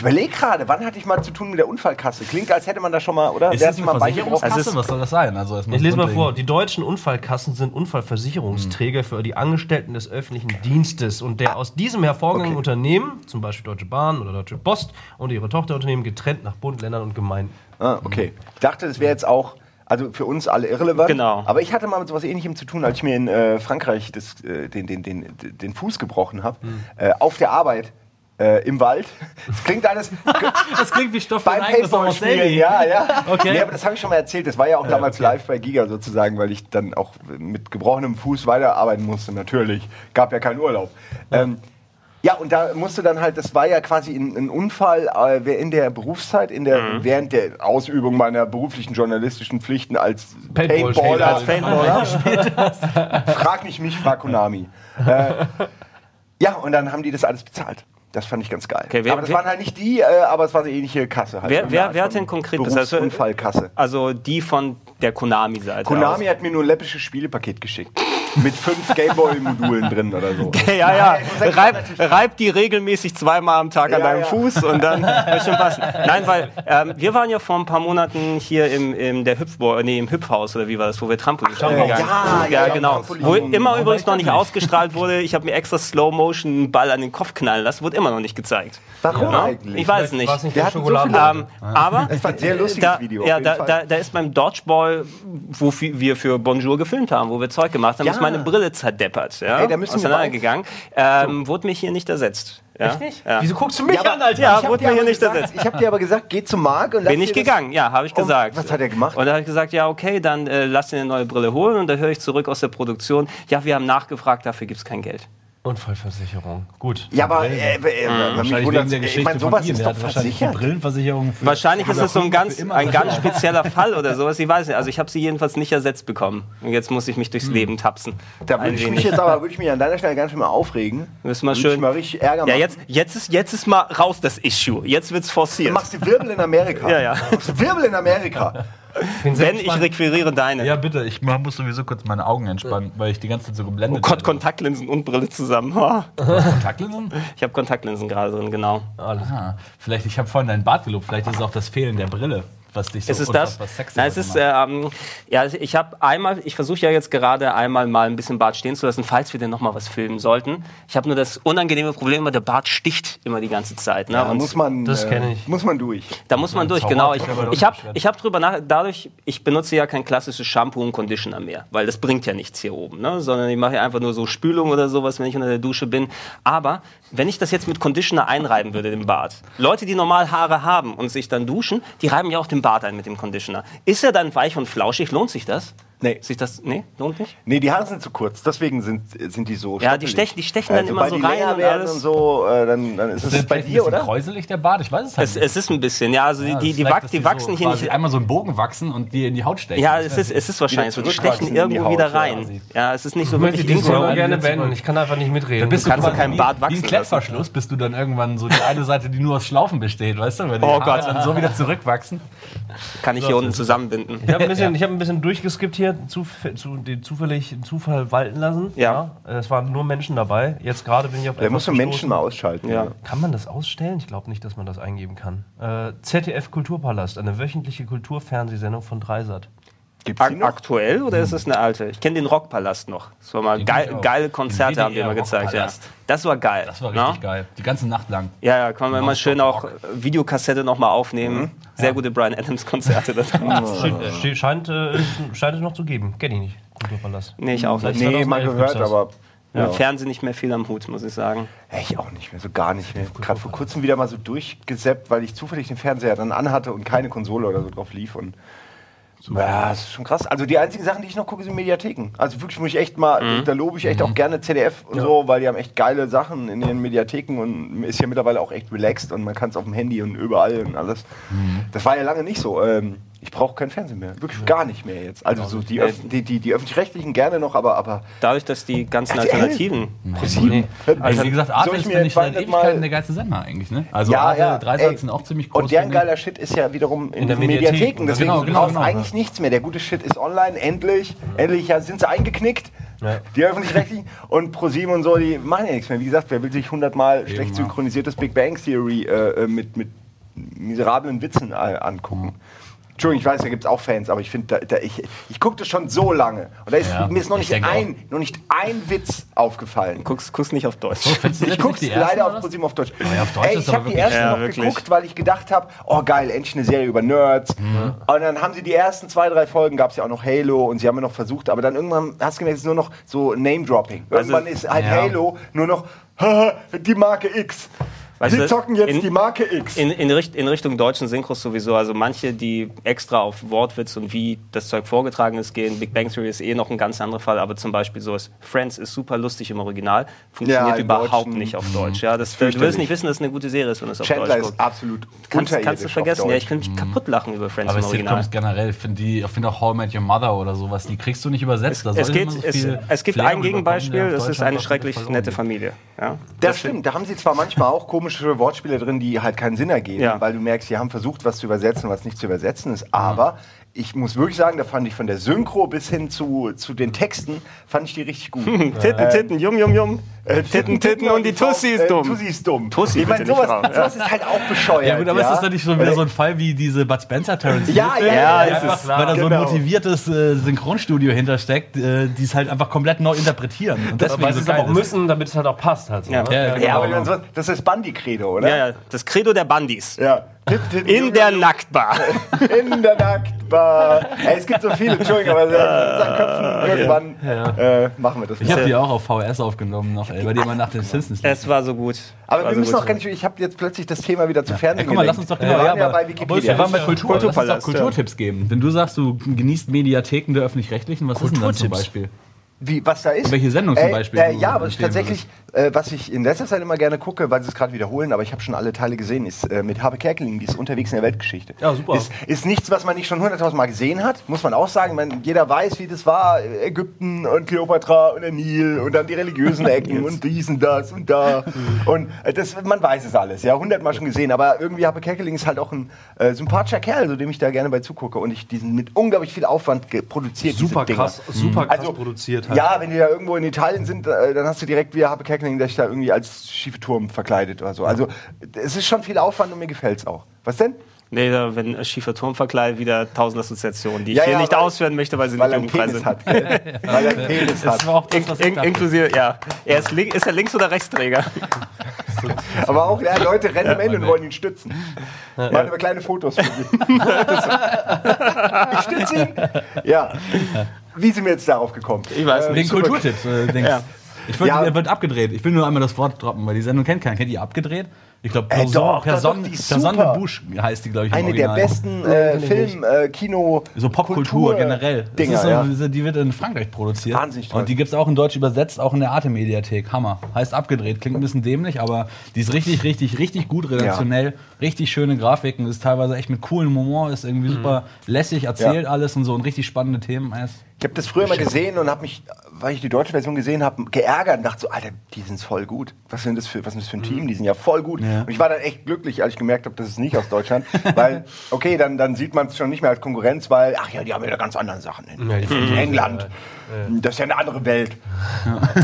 ich überlege gerade, wann hatte ich mal zu tun mit der Unfallkasse? Klingt, als hätte man da schon mal, oder? Ist das eine mal? Versicherungskasse? Also Was soll das sein? Also Ich lese mal vor. Die deutschen Unfallkassen sind Unfallversicherungsträger für die Angestellten des öffentlichen Dienstes und der aus diesem hervorgehenden Okay. Unternehmen, zum Beispiel Deutsche Bahn oder Deutsche Post und ihre Tochterunternehmen getrennt nach Bund, Ländern und Gemeinden. Ah, okay. Ich dachte, das wäre jetzt auch. Also für uns alle irrelevant. Genau. Aber ich hatte mal mit sowas ähnlichem zu tun, als ich mir in äh, Frankreich das, äh, den, den, den, den Fuß gebrochen habe. Hm. Äh, auf der Arbeit. Äh, Im Wald. Das klingt alles Das klingt wie Stoff für beim Paintball-Spielen. Marcel. Ja, ja. Okay. Nee, aber das habe ich schon mal erzählt. Das war ja auch damals live bei Giga sozusagen, weil ich dann auch mit gebrochenem Fuß weiterarbeiten musste. Natürlich. Gab ja keinen Urlaub. Ähm, ja, und da musste dann halt, das war ja quasi ein, ein Unfall äh, in der Berufszeit, in der, während der Ausübung meiner beruflichen journalistischen Pflichten als Paintball- Paintballer. als Paintballer. frag nicht mich, frag Konami. äh, ja, und dann haben die das alles bezahlt. Das fand ich ganz geil. Okay, wer- aber das wer- waren halt nicht die, äh, aber es war eine ähnliche Kasse. Halt Wer- Eine wer- wer hat denn konkret das? Also- Berufsunfallkasse. Also die von der Konami-Seite. Konami aus. hat mir nur ein läppisches Spielepaket geschickt. Mit fünf Gameboy-Modulen drin oder so. Ja, ja. Reib, reib die regelmäßig zweimal am Tag an Ja, deinem ja. Fuß und dann wird schon passen. Nein, weil ähm, wir waren ja vor ein paar Monaten hier im, im der Hüpfbo nee, im Hüpfhaus oder wie war das, wo wir Trampolin äh, gegangen ja, ja, ja, genau. Wo immer übrigens noch nicht nicht. ausgestrahlt wurde. Ich habe mir extra Slow Motion einen Ball an den Kopf knallen lassen, wurde immer noch nicht gezeigt. Warum Ja? eigentlich? Ich weiß nicht. Es nicht Der der hat so Schokolade? viele- Ähm, aber Das war ein sehr lustiges da, Video. Ja, da, da, da ist beim Dodgeball, wo wir für Bonjour gefilmt haben, wo wir Zeug gemacht haben, Ja. Ist meine Brille zerdeppert. Ja? Ey, da müssen wir auseinandergegangen. Ähm, Wurde mich hier nicht ersetzt. Ja? Echt nicht? Ja. Wieso guckst du mich aber- an, Alter? Ja, Ich wurde mir hier nicht gesagt- ersetzt. Ich habe dir aber gesagt, geh zum Marc und lass Bin ich gegangen, ja, habe ich gesagt. was hat er gemacht? Und da habe ich gesagt, ja, okay, dann äh, lass dir eine neue Brille holen. Und da höre ich zurück aus der Produktion, ja, wir haben nachgefragt, dafür gibt es kein Geld. Unfallversicherung. Gut. Ja, aber äh, äh, mich Wahrscheinlich wegen der ich Geschichte meine, von sowas ihm. ist doch wahrscheinlich die versichert. Brillenversicherung für Wahrscheinlich ist es so ein ganz, ein ganz spezieller Fall oder sowas. Ich weiß nicht. Also ich habe sie jedenfalls nicht ersetzt bekommen. Und jetzt muss ich mich durchs Leben tapsen. Da Ein würde ich mich wenig. jetzt aber würde ich mich an deiner Stelle ganz schön mal aufregen. Müssen wir Würde schön- ich mal richtig Ärger Ja, machen. jetzt, jetzt, ist, jetzt ist mal raus das Issue. Jetzt wird's Du forciert. machst die Wirbel in Amerika. Ja, ja. Du machst die Wirbel in Amerika. bin Wenn ich gespannt. requiriere deine. Ja, bitte. Ich muss sowieso kurz meine Augen entspannen, weil ich die ganze Zeit so geblendet Oh Gott, bin. Kontaktlinsen und Brille zusammen. Ha. Kontaktlinsen? Ich habe Kontaktlinsen gerade drin, genau. Alles. Ah, vielleicht, ich habe vorhin deinen Bart gelobt, vielleicht ist es auch das Fehlen der Brille. Was dich so Ist es das? sexy Nein, es ist, ähm, ja, ich habe einmal, ich versuche ja jetzt gerade einmal mal ein bisschen Bart stehen zu lassen, falls wir denn noch mal was filmen sollten. Ich habe nur das unangenehme Problem, der Bart sticht immer die ganze Zeit. Ne? Da Und muss man, das äh, kenn ich. Muss man durch. da muss man durch, Zauber genau. Ich, ich habe ich hab drüber nach, dadurch, ich benutze ja kein klassisches Shampoo und Conditioner mehr, weil das bringt ja nichts hier oben, ne? sondern ich mache ja einfach nur so Spülung oder sowas, wenn ich unter der Dusche bin. Aber wenn ich das jetzt mit Conditioner einreiben würde, den Bart, Leute, die normal Haare haben und sich dann duschen, die reiben ja auch den Bart ein mit dem Conditioner. Ist er dann weich und flauschig? Lohnt sich das? Nee. Sich das, nee, lohnt nicht? Nee, die Haare sind zu kurz, deswegen sind, sind die so Ja, die stechen- die stechen dann immer so die rein und alles. und so, äh, dann, dann ist es Ist bei dir, bisschen oder? kräuselig, der Bart? Ich weiß es halt Es, nicht. es ist ein bisschen, ja, also die, Ja, die, es die, wach, die wachsen so hier nicht. einmal so einen Bogen wachsen und die in die Haut stechen. Ja, es ist, es ist wahrscheinlich so. Die stechen irgendwo Haut, wieder rein. Ja, es ist nicht so Ich möchte wirklich Intro. aber gerne beenden. Ich kann einfach nicht mitreden. bist kannst quasi doch keinen Bart Wie wachsen ein lassen. Klettverschluss bist du dann irgendwann so die eine Seite, die nur aus Schlaufen besteht, weißt du? Wenn die Oh Haare Gott. dann so wieder zurückwachsen. Kann ich hier unten zusammenbinden. Ich habe ein, bisschen- ich hab ein bisschen durchgeskippt hier, zu, zu, den zufällig Zufall walten lassen. Ja. Es waren nur Menschen dabei. Jetzt gerade bin ich auf Da etwas musst du Menschen mal ausschalten. Ja. Kann man das ausstellen? Ich glaube nicht, dass man das eingeben kann. Äh, ZDF Kulturpalast, eine wöchentliche Kulturfernsehsendung von Dreisat. Gibt's Ak noch? aktuell oder ist es eine alte? Ich kenne den Rockpalast noch. Das war mal Den geil, geile Den Konzerte haben die immer gezeigt. Ja. Das war geil. Das war ne? richtig geil. Die ganze Nacht lang. Ja, ja, kann man immer schön auch Rock. äh, Videokassette nochmal aufnehmen. Sehr gute Brian Adams Konzerte. da drin. Steht, steht, scheint, äh, scheint es noch zu geben. Kenne ich nicht. Kulturpalast. nee, ich auch nicht. Nee. Nee, mal 2011 gehört, aber. Ja. dem Fernsehen nicht mehr viel am Hut, muss ich sagen. Ich auch nicht mehr, so gar nicht mehr. Gerade vor kurzem wieder mal so durchgeseppt, weil ich zufällig den Fernseher dann anhatte und keine Konsole oder so drauf lief. Und ja, das ist schon krass. Also die einzigen Sachen, die ich noch gucke, sind Mediatheken. Also wirklich muss ich echt mal, Mhm. da lobe ich echt auch gerne ZDF und so, weil die haben echt geile Sachen in ihren Mediatheken und ist ja mittlerweile auch echt relaxed und man kann es auf dem Handy und überall und alles. Mhm. Das war ja lange nicht so. Ähm, ich brauche keinen Fernsehen mehr. Wirklich gar nicht mehr jetzt. Also so die, Öff die, die, die öffentlich-rechtlichen gerne noch, aber, aber Dadurch, dass die ganzen RTL? Alternativen. Nee. Also wie gesagt, Arte ich ist, mir finde ich, bald seit mal- Ewigkeiten der geilste Sender eigentlich, ne? Also Ja, Arte, ja, Dreisat ey. sind auch ziemlich groß. Und deren geiler Shit ist ja wiederum in, der den Mediathek. Mediatheken. Deswegen Genau, du genau, brauchst genau, eigentlich nichts mehr. Der gute Shit ist online, endlich. Endlich ja, sind sie eingeknickt. Ja. Die öffentlich-rechtlichen und ProSieben und so, die machen ja nichts mehr. Wie gesagt, wer will sich hundertmal schlecht ja. synchronisiertes Big Bang Theory äh, äh, mit, mit miserablen Witzen äh, angucken? Entschuldigung, ich weiß, da gibt es auch Fans, aber ich finde, da, da, ich, ich gucke das schon so lange. Und da ist Ja, mir ist noch ich nicht, ein, noch nicht ein Witz aufgefallen. Guckst, guckst nicht auf Deutsch. Findest du Ich guck's ersten, leider auf? ProSieben auf Deutsch. ja, auf Deutsch Ey, ich habe die wirklich- erste Ja, noch wirklich. geguckt, weil ich gedacht habe, oh geil, endlich eine Serie über Nerds. Mhm. Und dann haben sie die ersten zwei, drei Folgen, gab es ja auch noch Halo und sie haben ja noch versucht, aber dann irgendwann hast du gemerkt, es ist nur noch so Name-Dropping. Irgendwann ist halt ja. Halo nur noch die Marke X. Weißt Sie du, zocken jetzt in- die Marke X. In, in, Richt, in Richtung deutschen Synchros sowieso. Also manche, die extra auf Wortwitz und wie das Zeug vorgetragen ist, gehen. Big Bang Theory ist eh noch ein ganz anderer Fall, aber zum Beispiel so ist Friends ist super lustig im Original, funktioniert Ja, im überhaupt Deutschen, nicht auf Deutsch. Ja, das, du wirst nicht wissen, dass es eine gute Serie ist, wenn es auf Chandler Deutsch ist guckst. absolut Kannst, kannst du vergessen. Ja, ich könnte mich kaputt lachen über Friends Aber im es Original. Sitcoms generell, ich finde die- ich finde auch How I Met Your Mother oder sowas, die kriegst du nicht übersetzt. Da Es, sollte geht, so es, viel es gibt Flair ein Gegenbeispiel, das ist eine schrecklich nette. Familie. Ja? Das stimmt, da haben sie zwar manchmal auch komische Wortspiele drin, die halt keinen Sinn ergeben, Ja. weil du merkst, sie haben versucht, was zu übersetzen, was nicht zu übersetzen ist, aber ich muss wirklich sagen, da fand ich von der Synchro bis hin zu, zu den Texten, fand ich die richtig gut. Titten, Titten, Yum, Yum, Yum. Äh, Titten, Titten und die Tussi ist Äh, dumm. Tussi ist dumm. Tussi ich meine, sowas, ja. sowas ist halt auch bescheuert. Ja gut, aber ist das dann nicht schon wieder so ein Fall wie diese Bud Spencer Terrence Ja, ja, ja, ist einfach, es. weil da so ein Genau. motiviertes äh, Synchronstudio hintersteckt, äh, die es halt einfach komplett neu interpretieren. Und deswegen Weil so sie es aber auch müssen, damit es halt auch passt. Halt so, Ja. ne? Ja, Ja, genau. aber so, das ist Bandi-Credo, oder? Ja, ja, das Credo der Bandis. Ja. In der Nacktbar. In der Nacktbar. Ey, es gibt so viele, Entschuldigung, aber in unseren Köpfen irgendwann äh, machen wir das. Ich habe die auch auf VHS aufgenommen, noch, ey, weil die immer nach den Simpsons. Es war so gut. Aber wir so müssen auch gar nicht, ich habe jetzt plötzlich das Thema wieder zu Fernsehen Ja, guck mal, lass uns doch wir genau, waren ja, aber- bei Wikipedia. wir waren bei Kultur. Lass uns doch Kulturpalast. Kulturtipps geben. Wenn du sagst, du genießt Mediatheken der Öffentlich-Rechtlichen, was ist denn dann zum. Beispiel? Wie, was da ist? Welche Sendung zum Äh, Beispiel Äh, ja, aber tatsächlich, äh, was ich in letzter Zeit immer gerne gucke, weil sie es gerade wiederholen, aber ich habe schon alle Teile gesehen, ist äh, mit Habe Kerkeling, die ist unterwegs in der Weltgeschichte. Ja, super. Ist, ist nichts, was man nicht schon hunderttausend Mal gesehen hat, muss man auch sagen. Man, jeder weiß, wie das war. Ägypten und Kleopatra und der Nil und dann die religiösen Ecken und dies und das und da. und äh, das, man weiß es alles, ja, hundertmal schon gesehen. Aber irgendwie Habe Kerkeling ist halt auch ein sympathischer Kerl, so dem ich da gerne bei zugucke. Und ich diesen mit unglaublich viel Aufwand produziert. Super krass, super krass Also, produziert halt. Ja, wenn die da irgendwo in Italien sind, äh, dann hast du direkt wie Habe Kerkeling, der sich da irgendwie als schiefe Turm verkleidet oder so. Also es ist schon viel Aufwand und mir gefällt es auch. Was denn? Nee, da, wenn ein schiefer Turmvergleich wieder tausend Assoziationen, die ich Ja, hier ja, nicht ausführen möchte, weil sie Weil nicht jugendfrei sind. hat. Weil er einen Penis Das hat. war auch das, was ich In, dachte. inklusive, ja. Er ist, link, ist er Links- oder Rechtsträger? Aber auch ja, Leute rennen am Ende und wollen ihn stützen. Machen aber kleine Fotos von ihm. ich stütze ihn. Ja. Wie sind wir jetzt darauf gekommen? Ich weiß Wegen nicht. super- Kulturtipps. Äh, Dings. Ja. Ich würde, Ja. er wird abgedreht. Ich will nur einmal das Wort droppen, weil die Sendung kennt keiner. Kennt ihr abgedreht? Ich glaube, Äh, Person, doch, Person, Person de Bush heißt die, glaube ich, im Eine der Original. besten äh, Film, äh, Kino, So Popkultur generell. Dinger, ist so, ja. Die wird in Frankreich produziert. Wahnsinnig toll. Und die gibt es auch in Deutsch übersetzt, auch in der Arte-Mediathek. Hammer. Heißt abgedreht. Klingt ein bisschen dämlich, aber die ist richtig, richtig, richtig gut redaktionell. Richtig schöne Grafiken. Ist teilweise echt mit coolem Humor. Ist irgendwie super lässig erzählt Ja. alles und so und richtig spannende Themen. Ist Ich habe das früher mal gesehen und habe mich, weil ich die deutsche Version gesehen habe, geärgert und dachte so, Alter, die sind voll gut. Was sind das für, was ist das für ein Team? Die sind ja voll gut. Ja. Und ich war dann echt glücklich, als ich gemerkt habe, das ist nicht aus Deutschland. weil, okay, dann, dann sieht man es schon nicht mehr als Konkurrenz, weil, ach ja, die haben ja da ganz andere Sachen in, Ja, in England. Das ist ja eine andere Welt.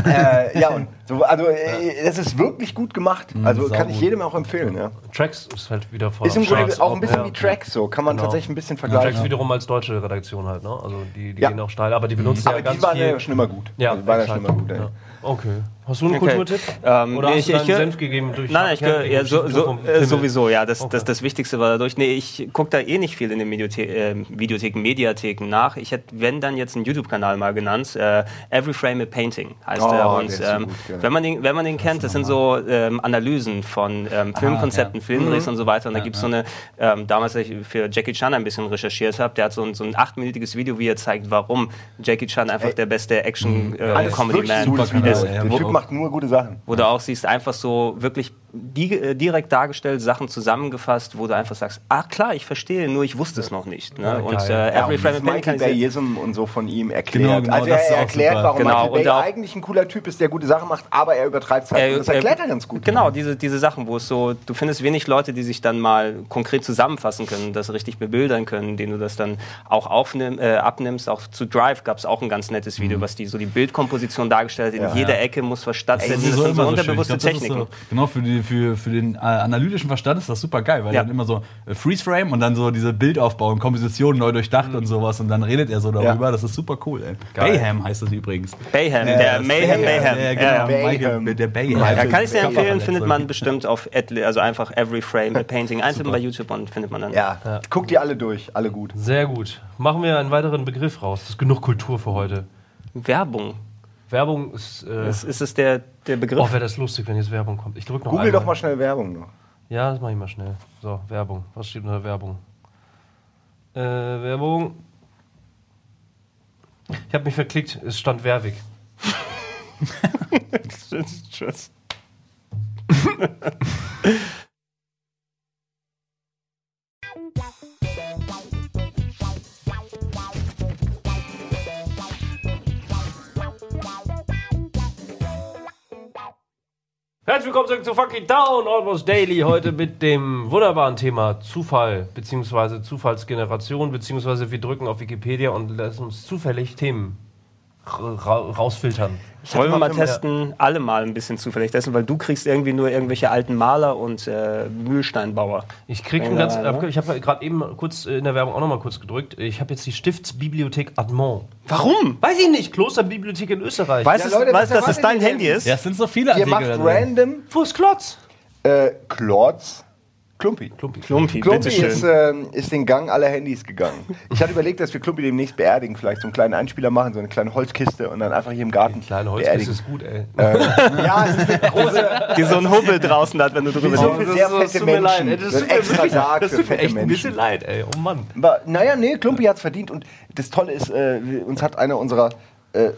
äh, ja, und so, also äh, das ist wirklich gut gemacht. Also kann ich jedem auch empfehlen. Ja. Tracks ist halt wieder voll Ist im Grunde auch ein bisschen Ja. wie Tracks so, kann man Genau. tatsächlich ein bisschen Tracks vergleichen. wiederum als deutsche Redaktion halt, ne? Also die, die Ja. gehen auch steil, aber die benutzen Aber ja ganz die waren viel. ja schon immer gut. Ja, Also die waren ja schon immer gut. Ja. Okay. Hast du einen Okay. Kulturtipp? Ähm, Oder nee, hast ich- du deinen ich- Senf gegeben durch Nein, ich, Schatten- ja, so, durch so, vom äh, sowieso, ja. Das, Okay. das, das Wichtigste war dadurch. Nee, ich gucke da eh nicht viel in den Videothe äh, Videotheken, Mediatheken nach. Ich hätte, wenn dann jetzt einen YouTube-Kanal mal genannt. Äh, Every Frame a Painting heißt Oh, er. der Und ist so ähm, gut, ja. wenn, man den, wenn man den kennt, das sind so ähm, Analysen von ähm, Filmkonzepten, ja. Filmdrehs und so weiter. Und da gibt es so eine, ähm, damals, als ich für Jackie Chan ein bisschen recherchiert habe, der hat so ein, so ein achtminütiges Video, wie er zeigt, warum Jackie Chan einfach der beste Action-Comedy-Man wirklich gutes Macht nur gute Sachen. wo du auch siehst, einfach so wirklich di äh, direkt dargestellt, Sachen zusammengefasst, wo du einfach sagst, ach klar, ich verstehe, nur ich wusste es noch nicht. Ne? Ja, und äh, Ja, Every und Frame Michael Bayism und so von ihm erklärt. Genau, genau, also er erklärt, super. warum Genau, Michael Bay auch- eigentlich ein cooler Typ ist, der gute Sachen macht, aber er übertreibt es halt. Er- und das er- erklärt er ganz gut. Genau, diese, diese Sachen, wo es so, du findest wenig Leute, die sich dann mal konkret zusammenfassen können, das richtig bebildern können, denen du das dann auch aufnimm, äh, abnimmst. Auch zu Drive gab es auch ein ganz nettes Video, was die so die Bildkomposition dargestellt hat. In Ja. jeder Ecke muss was stattfinden. Das Das, ist so sind so so unterbewusste glaub, das ist Techniken. So, genau, für, die, für, für den äh, analytischen Verstand ist das super geil, weil Ja. dann immer so äh, Freeze-Frame und dann so diese Bildaufbau und Komposition neu durchdacht und sowas und dann redet er so darüber. Ja. Das ist super cool, ey. Geil. Bayham heißt das übrigens. Bayham, Ja, der Mayhem, Bayham. Mayhem. Ja, Ja, genau. ja. Michael, Bayham. der Bayham. Ja, kann ich dir empfehlen, findet man bestimmt auf etli, also einfach Every Frame a Painting. Eintippen bei YouTube und findet man dann. Ja, guckt die alle durch, alle gut. Sehr gut. Machen wir einen weiteren Begriff raus. Das ist genug Kultur für heute. Werbung. Werbung ist. Äh, Ist, ist es der, der Begriff? oh, wäre das lustig, wenn jetzt Werbung kommt. Ich drück noch Google einmal. doch mal schnell Werbung noch. Ja, das mache ich mal schnell. So, Werbung. Was steht unter Werbung? Äh, Werbung. Ich habe mich verklickt. Es stand Werwig. Tschüss. Herzlich willkommen zurück zu Fucking Down, Almost Daily. Heute mit dem wunderbaren Thema Zufall, beziehungsweise Zufallsgeneration, beziehungsweise wir drücken auf Wikipedia und lassen uns zufällig Themen rausfiltern. Wollen wir mal testen, alle mal ein bisschen zufällig testen, weil du kriegst irgendwie nur irgendwelche alten Maler und äh, Mühlsteinbauer. Ich krieg ein ganz, ne? ich habe gerade eben kurz in der Werbung auch noch mal kurz gedrückt. Ich habe jetzt die Stiftsbibliothek Admont. Warum? Weiß ich nicht, Klosterbibliothek in Österreich. Weißt Ja, du, Leute, weißt, dass es erwartet dein ihr Handy ist? Ja, es sind so viele Ihr Artikel macht da drin. random Wo ist Klotz? äh, Klotz. Klumpi. Klumpi. Klumpi, Klumpi ist, ähm, ist den Gang aller Handys gegangen. Ich hatte überlegt, dass wir Klumpi demnächst beerdigen, vielleicht so einen kleinen Einspieler machen, so eine kleine Holzkiste und dann einfach hier im Garten Kleine Holzkiste beerdigen. ist gut, ey. Ja, es ist eine große, Die so einen Hubbel draußen hat, wenn du drüber so für sehr das fette tut mir leid, Menschen. ey. Das So tut ein mir extra wirklich- Sarg das für tut mir echt ein bisschen Menschen. leid, ey. Oh Mann. Aber, naja, nee, Klumpi hat's verdient und das Tolle ist, äh, uns hat einer unserer, äh,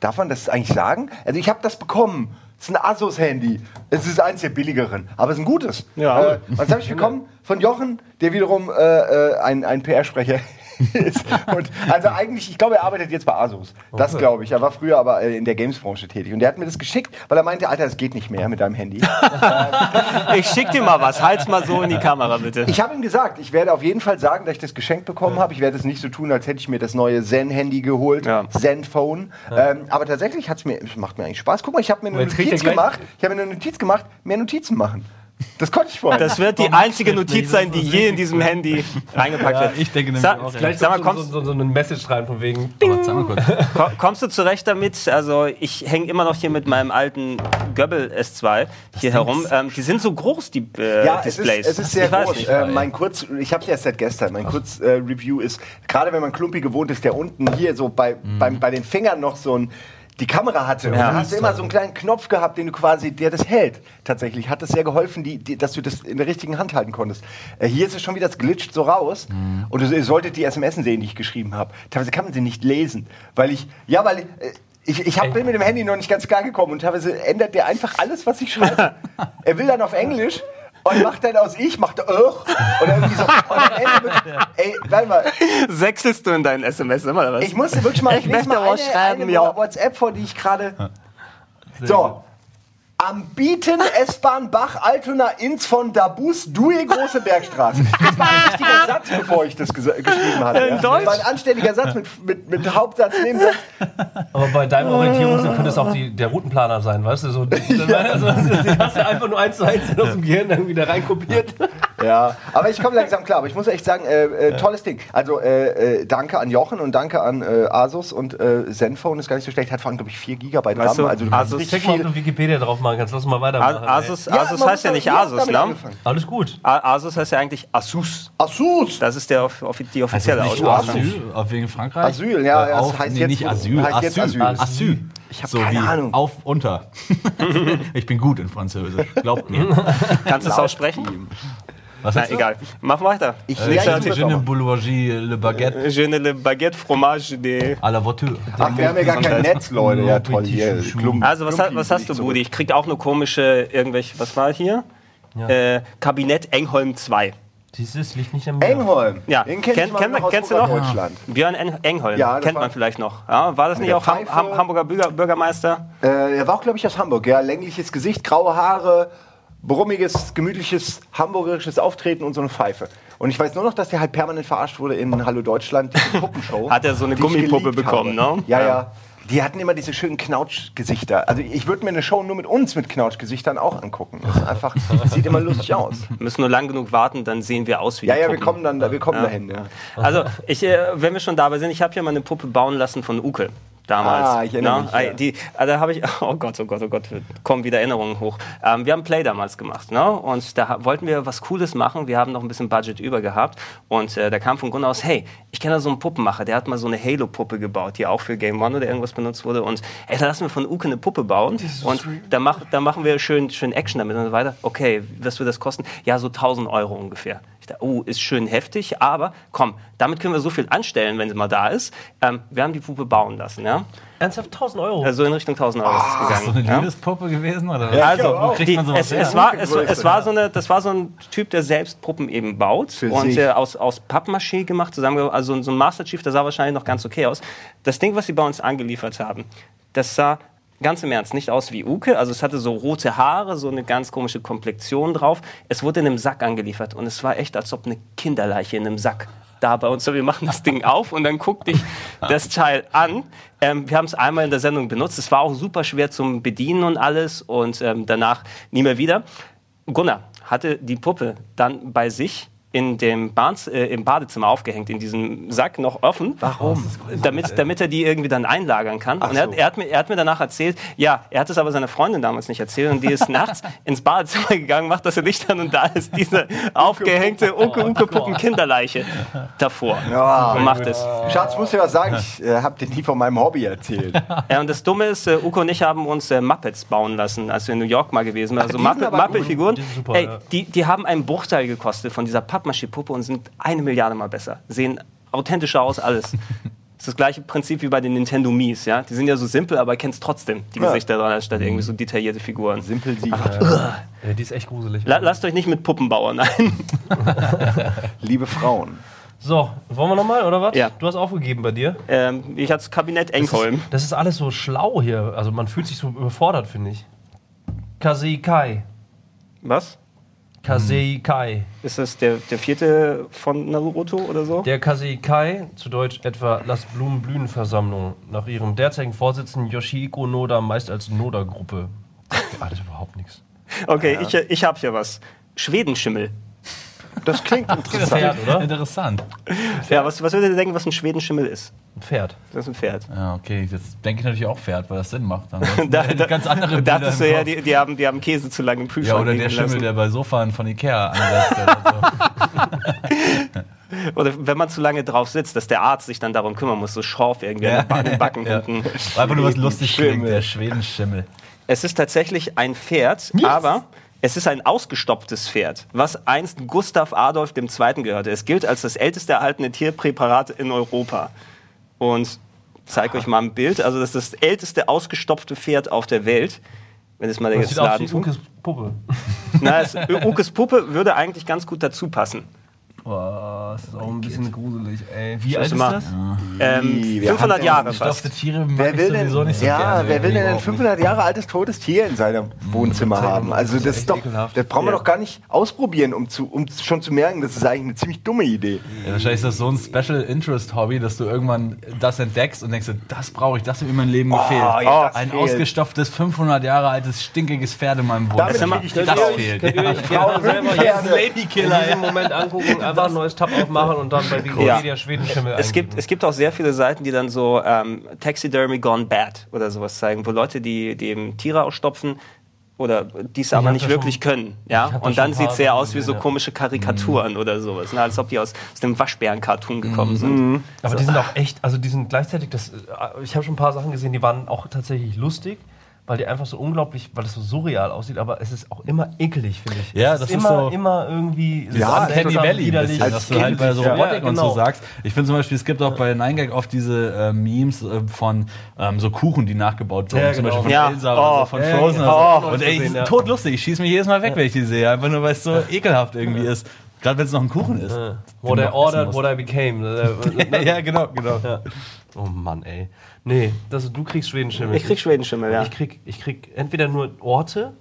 darf man das eigentlich sagen? Also ich habe das bekommen. Es ist ein Asus-Handy. Es ist eins der billigeren, aber es ist ein gutes. Ja. Äh, was habe ich bekommen? Von Jochen, der wiederum äh, äh, ein, ein PR-Sprecher ist. Und also eigentlich, ich glaube, er arbeitet jetzt bei Asus. Das Okay. glaube ich. Er war früher aber äh, in der Games-Branche tätig. Und der hat mir das geschickt, weil er meinte, Alter, das geht nicht mehr mit deinem Handy. Ich schick dir mal was. Halt's mal so in die Kamera, bitte. Ich habe ihm gesagt, ich werde auf jeden Fall sagen, dass ich das geschenkt bekommen habe. Ich werde es nicht so tun, als hätte ich mir das neue Zen-Handy geholt, Ja. Zen-Phone. Ähm, aber tatsächlich hat's mir, es macht mir eigentlich Spaß. Guck mal, ich habe mir eine Notiz er gemacht. Ich habe mir eine Notiz gemacht, mehr Notizen machen. Das konnte ich vorher. Das wird die einzige Notiz sein, die je in diesem Handy reingepackt Ja, wird. ich denke nämlich Sa auch, ja. Vielleicht Sag mal, so, kommst, so, so, so eine Message rein von wegen. Aber sag mal kurz. Ko- Kommst du zurecht damit? Also ich hänge immer noch hier mit meinem alten Göbbel S2 hier herum. Ähm, die sind so groß, die äh, Ja, es ist, Displays. es ist sehr ich groß. nicht. Äh, mein Kurz, ich habe erst seit gestern. Mein Kurz-Review ist, gerade wenn man Klumpi gewohnt ist, der unten hier so bei, beim, bei den Fingern noch so ein die Kamera hatte. Und Ja. da hast du immer so einen kleinen Knopf gehabt, den du quasi, der das hält. Tatsächlich hat das sehr geholfen, die, die, dass du das in der richtigen Hand halten konntest. Äh, hier ist es schon wieder, es glitscht so raus. Und ihr solltet die SMS sehen, die ich geschrieben habe. Teilweise kann man sie nicht lesen, weil ich, ja, weil äh, ich, ich hab, bin mit dem Handy noch nicht ganz klar gekommen und teilweise ändert der einfach alles, was ich schreibe. er will dann auf Englisch und macht dann aus ich, macht "Ugh", oder irgendwie so. Und am Ende wird, ey, warte mal, Sechselst du in deinen SMS immer, oder was? ich musste wirklich mal, Ich ich möchte mal was eine, schreiben, eine ja. WhatsApp vor, die ich gerade. So. Am Bieten S-Bahn Bach Altona ins von Dabus Due Große Bergstraße. Das war ein richtiger Satz, bevor ich das ges- geschrieben hatte. In Ja. Deutsch? Das war ein anständiger Satz mit, mit, mit Hauptsatz, Nebensatz. Aber bei deinem Orientierungssinn könnte es auch die, der Routenplaner sein, weißt du? So, also, den hast du einfach nur eins zu eins aus dem Gehirn dann wieder reinkopiert. Ja, aber ich komme langsam klar. Aber ich muss echt sagen, äh, äh, tolles Ding. Also äh, äh, danke an Jochen und danke an äh, Asus und äh, Zenfone ist gar nicht so schlecht. Hat vor allem, glaube ich, 4 Gigabyte Weißt RAM. du, Also du Asus- Check mal, ob du Wikipedia drauf machen kannst. Lass uns mal weitermachen. A- Asus, Ja, Asus heißt ja nicht Asus, ne? Alles gut. A- Asus heißt ja eigentlich Asus. Asus! Das ist der, offi- die offizielle Also Aussprache. Asyl, auf wegen Frankreich? Asyl, ja, Äh, ja, das auf, heißt nee, jetzt nicht Asyl, heißt jetzt Asyl. Asyl. Asyl. Ich hab so keine wie Ahnung. auf, unter. ich bin gut in Französisch, glaubt mir. Kannst du es aussprechen? Was Na, egal. Mach weiter. Ich Äh, ja, je ich ne boulangerie, le baguette Je ne le baguette fromage de... à la voiture. Ach, wir haben ja gar kein Netz, Leute. Ja, toll. Hier, Klump, Also, was, was hast ich du. Budi? Ich krieg auch eine komische, irgendwelche, was war hier? Äh, Kabinett Engholm 2. Dieses liegt nicht am Meer. Engholm. Ja, Den kenn kenn- kenn- kennst du noch? Deutschland. Björn En Engholm, Ja, kennt man vielleicht noch. Ja, war das nicht auch Ham Hamburger Bürger Bürgermeister? Äh, er war auch, glaube ich, aus Hamburg. Ja, längliches Gesicht, graue Haare, brummiges, gemütliches, hamburgerisches Auftreten und so eine Pfeife. Und ich weiß nur noch, dass der halt permanent verarscht wurde in Hallo Deutschland, diese Puppenshow. Hat er so eine die Gummipuppe bekommen, habe. ne? Ja, Ja. ja. Die hatten immer diese schönen Knautschgesichter. Also ich würde mir eine Show nur mit uns mit Knautschgesichtern auch angucken. Das ist einfach, das sieht immer lustig aus. Müssen nur lang genug warten, dann sehen wir aus wie Ja, die ja, wir Puppen. kommen dann, da- wir kommen dahin. Ja. Also, ich, äh, wenn wir schon dabei sind, ich habe hier mal eine Puppe bauen lassen von Uke. Damals. Ah, ich erinnere Na, mich, ja. die, äh, da habe ich, oh Gott, oh Gott, oh Gott, kommen wieder Erinnerungen hoch. Ähm, wir haben Play damals gemacht, ne? Und da wollten wir was Cooles machen. Wir haben noch ein bisschen Budget über gehabt. Und äh, da kam von Gunnar aus, hey, ich kenne da so einen Puppenmacher, der hat mal so eine Halo-Puppe gebaut, die auch für Game One oder irgendwas benutzt wurde. Und ey, da lassen wir von Uke eine Puppe bauen. Und da, mach, da machen wir schön, schön Action damit und so weiter. Okay, was wird das kosten? Ja, so 1000 Euro ungefähr. Oh, ist schön heftig, aber komm, damit können wir so viel anstellen, wenn sie mal da ist. Ähm, wir haben die Puppe bauen lassen, ja. Ernsthaft 1000 Euro. Also in Richtung 1000 Euro ist es Ist das so gegangen. eine ja? Liebespuppe gewesen? Oder? Ja, Also, kriegt die, man sowas es, es, war, es, es war so eine, das war so ein Typ, der selbst Puppen eben baut Für und sich. äh, aus, aus Pappmaché gemacht, zusammen, also so ein Master Chief, der sah wahrscheinlich noch ganz okay aus. Das Ding, was sie bei uns angeliefert haben, das sah ganz im Ernst nicht aus wie Uke, also es hatte so rote Haare, so eine ganz komische Komplexion drauf. Es wurde in einem Sack angeliefert und es war echt, als ob eine Kinderleiche in einem Sack da bei uns. So, wir machen das Ding auf und dann guckt dich das Teil an. Ähm, wir haben es einmal in der Sendung benutzt. Es war auch super schwer zum Bedienen und alles und ähm, danach nie mehr wieder. Gunnar hatte die Puppe dann bei sich in dem Bahns, äh, im Badezimmer aufgehängt, in diesem Sack noch offen. Warum? Damit, damit er die irgendwie dann einlagern kann. und er, hat- so. er, hat mir, er hat mir danach erzählt, ja, er hat es aber seiner Freundin damals nicht erzählt und die ist nachts ins Badezimmer gegangen, macht das Licht an und da ist diese aufgehängte Uke-Uke-Puppen-Kinderleiche davor Ja. und macht es. Schatz, muss dir was sagen. Ich äh, habe dir nie von meinem Hobby erzählt. Ja, und das Dumme ist, äh, Uko und ich haben uns äh, Muppets bauen lassen, als wir in New York mal gewesen waren. Also Muppet-Figuren. Die die, die haben einen Bruchteil gekostet von dieser Pappmaché-Puppe und sind eine Milliarde mal besser. Sehen authentischer aus, alles. Das ist das gleiche Prinzip wie bei den Nintendo Mies, ja. Die sind ja so simpel, aber kennst trotzdem die Ja. Gesichter dran, anstatt irgendwie so detaillierte Figuren. Simpel siegt. Ja, die ist echt gruselig. La lasst euch nicht mit Puppen bauen ein. Liebe Frauen. So, wollen wir nochmal, oder was? Ja. Du hast aufgegeben bei dir. ähm, ich hatte das Kabinett Engholm. Das ist alles so schlau hier. Also man fühlt sich so überfordert, finde ich. Kasei Kai. Was? Kasei Kai. Ist das der, der vierte von Naruto oder so? Der Kasei Kai, zu Deutsch etwa Lass Blumen blühen Versammlung, nach ihrem derzeitigen Vorsitzenden Yoshihiko Noda meist als Noda-Gruppe. Alles überhaupt nichts. Okay, ich, ich habe hier was. Schwedenschimmel. Das klingt interessant. Pferd, oder? Interessant. Ja, was, was würdet ihr denken, was ein Schwedenschimmel ist? Ein Pferd. Das ist ein Pferd. Ja, okay. Jetzt denke ich natürlich auch Pferd, weil das Sinn macht. Dann Da, ich ganz andere Bilder dachtest du im ja, Kopf. die, die, haben, die haben Käse zu lange im Ja, Kühlschrank oder der Schimmel, lassen. der bei Sofan von Ikea anlässt. Oder Oder wenn man zu lange drauf sitzt, dass der Arzt sich dann darum kümmern muss, so Schorf irgendwie Ja. an den Backen Ja. hinten. so. Einfach nur was lustig klingt, der Schwedenschimmel. Es ist tatsächlich ein Pferd, aber es ist ein ausgestopftes Pferd, was einst Gustav Adolf II. gehörte. Es gilt als das älteste erhaltene Tierpräparat in Europa. Und ich zeige euch mal ein Bild. Also das ist das älteste ausgestopfte Pferd auf der Welt. Wenn es mal aus laden tut. Ukes Puppe. Na, es, Ukes Puppe würde eigentlich ganz gut dazu passen. Boah, das ist auch ein bisschen gruselig, ey. Wie Schau alt ist das? Ähm, Wie, wir 500 haben Jahre fast. Tiere mag Wer ich will denn, so ja, gerne. wer will denn ein Überhaupt 500 Jahre altes totes Tier in seinem Wohnzimmer erzähl haben? Also das ist das doch, ekelhaft. das brauchen wir Ja. doch gar nicht ausprobieren, um, zu, um schon zu merken, das ist eigentlich eine ziemlich dumme Idee. Ja, wahrscheinlich ist das so ein Special Interest Hobby, dass du irgendwann das entdeckst und denkst, das brauche ich, das hat mir in meinem Leben gefehlt. ja, das ein fehlt. ausgestopftes 500 Jahre altes stinkiges Pferd in meinem Damit Wohnzimmer. ich Das Frau- fehlt. Könnt ihr Ja. euch selber Ja, Ladykiller, in diesem Moment angucken, einfach ein neues Tab aufmachen und dann bei Wikipedia Schwedenschimmel Es gibt, es gibt auch sehr viele Seiten, die dann so ähm, Taxidermy Gone Bad oder sowas zeigen, wo Leute, die, die eben Tiere ausstopfen oder die es aber nicht wirklich schon- können. Ja? Und dann sieht es sehr aus wie so ja. komische Karikaturen oder sowas. Ne? Als ob die aus, aus dem Waschbären-Cartoon gekommen sind. Mhm. Aber die sind auch echt, also die sind gleichzeitig, das, äh, ich habe schon ein paar Sachen gesehen, die waren auch tatsächlich lustig, weil die einfach so unglaublich, weil das so surreal aussieht, aber es ist auch immer ekelig, finde ich. Ja, es das ist ist immer, so- immer irgendwie Ja, Candy Valley, bisschen, Als dass du halt bei so ja. Robotik Ja, und so genau. sagst. Ich finde zum Beispiel, es gibt auch bei 9gag oft diese äh, Memes äh, von ähm, so Kuchen, die nachgebaut wurden. Ja, Zum genau. Beispiel von Ja. Elsa Oh. oder so, von Ja, Frozen ja, oder ja. so. Und ey, die gesehen, sind ja. todlustig. Ich schieße mich jedes Mal weg, wenn ich die sehe. Einfach nur, weil es so ekelhaft irgendwie ist. Gerade wenn es noch ein Kuchen ist. Ja. What du I ordered, what I became. Ja, ja, genau, genau. Ja. Oh Mann, ey. Nee, das, du kriegst Schwedenschimmel. Ich krieg Schwedenschimmel, ja. Ich krieg, ich krieg entweder nur Orte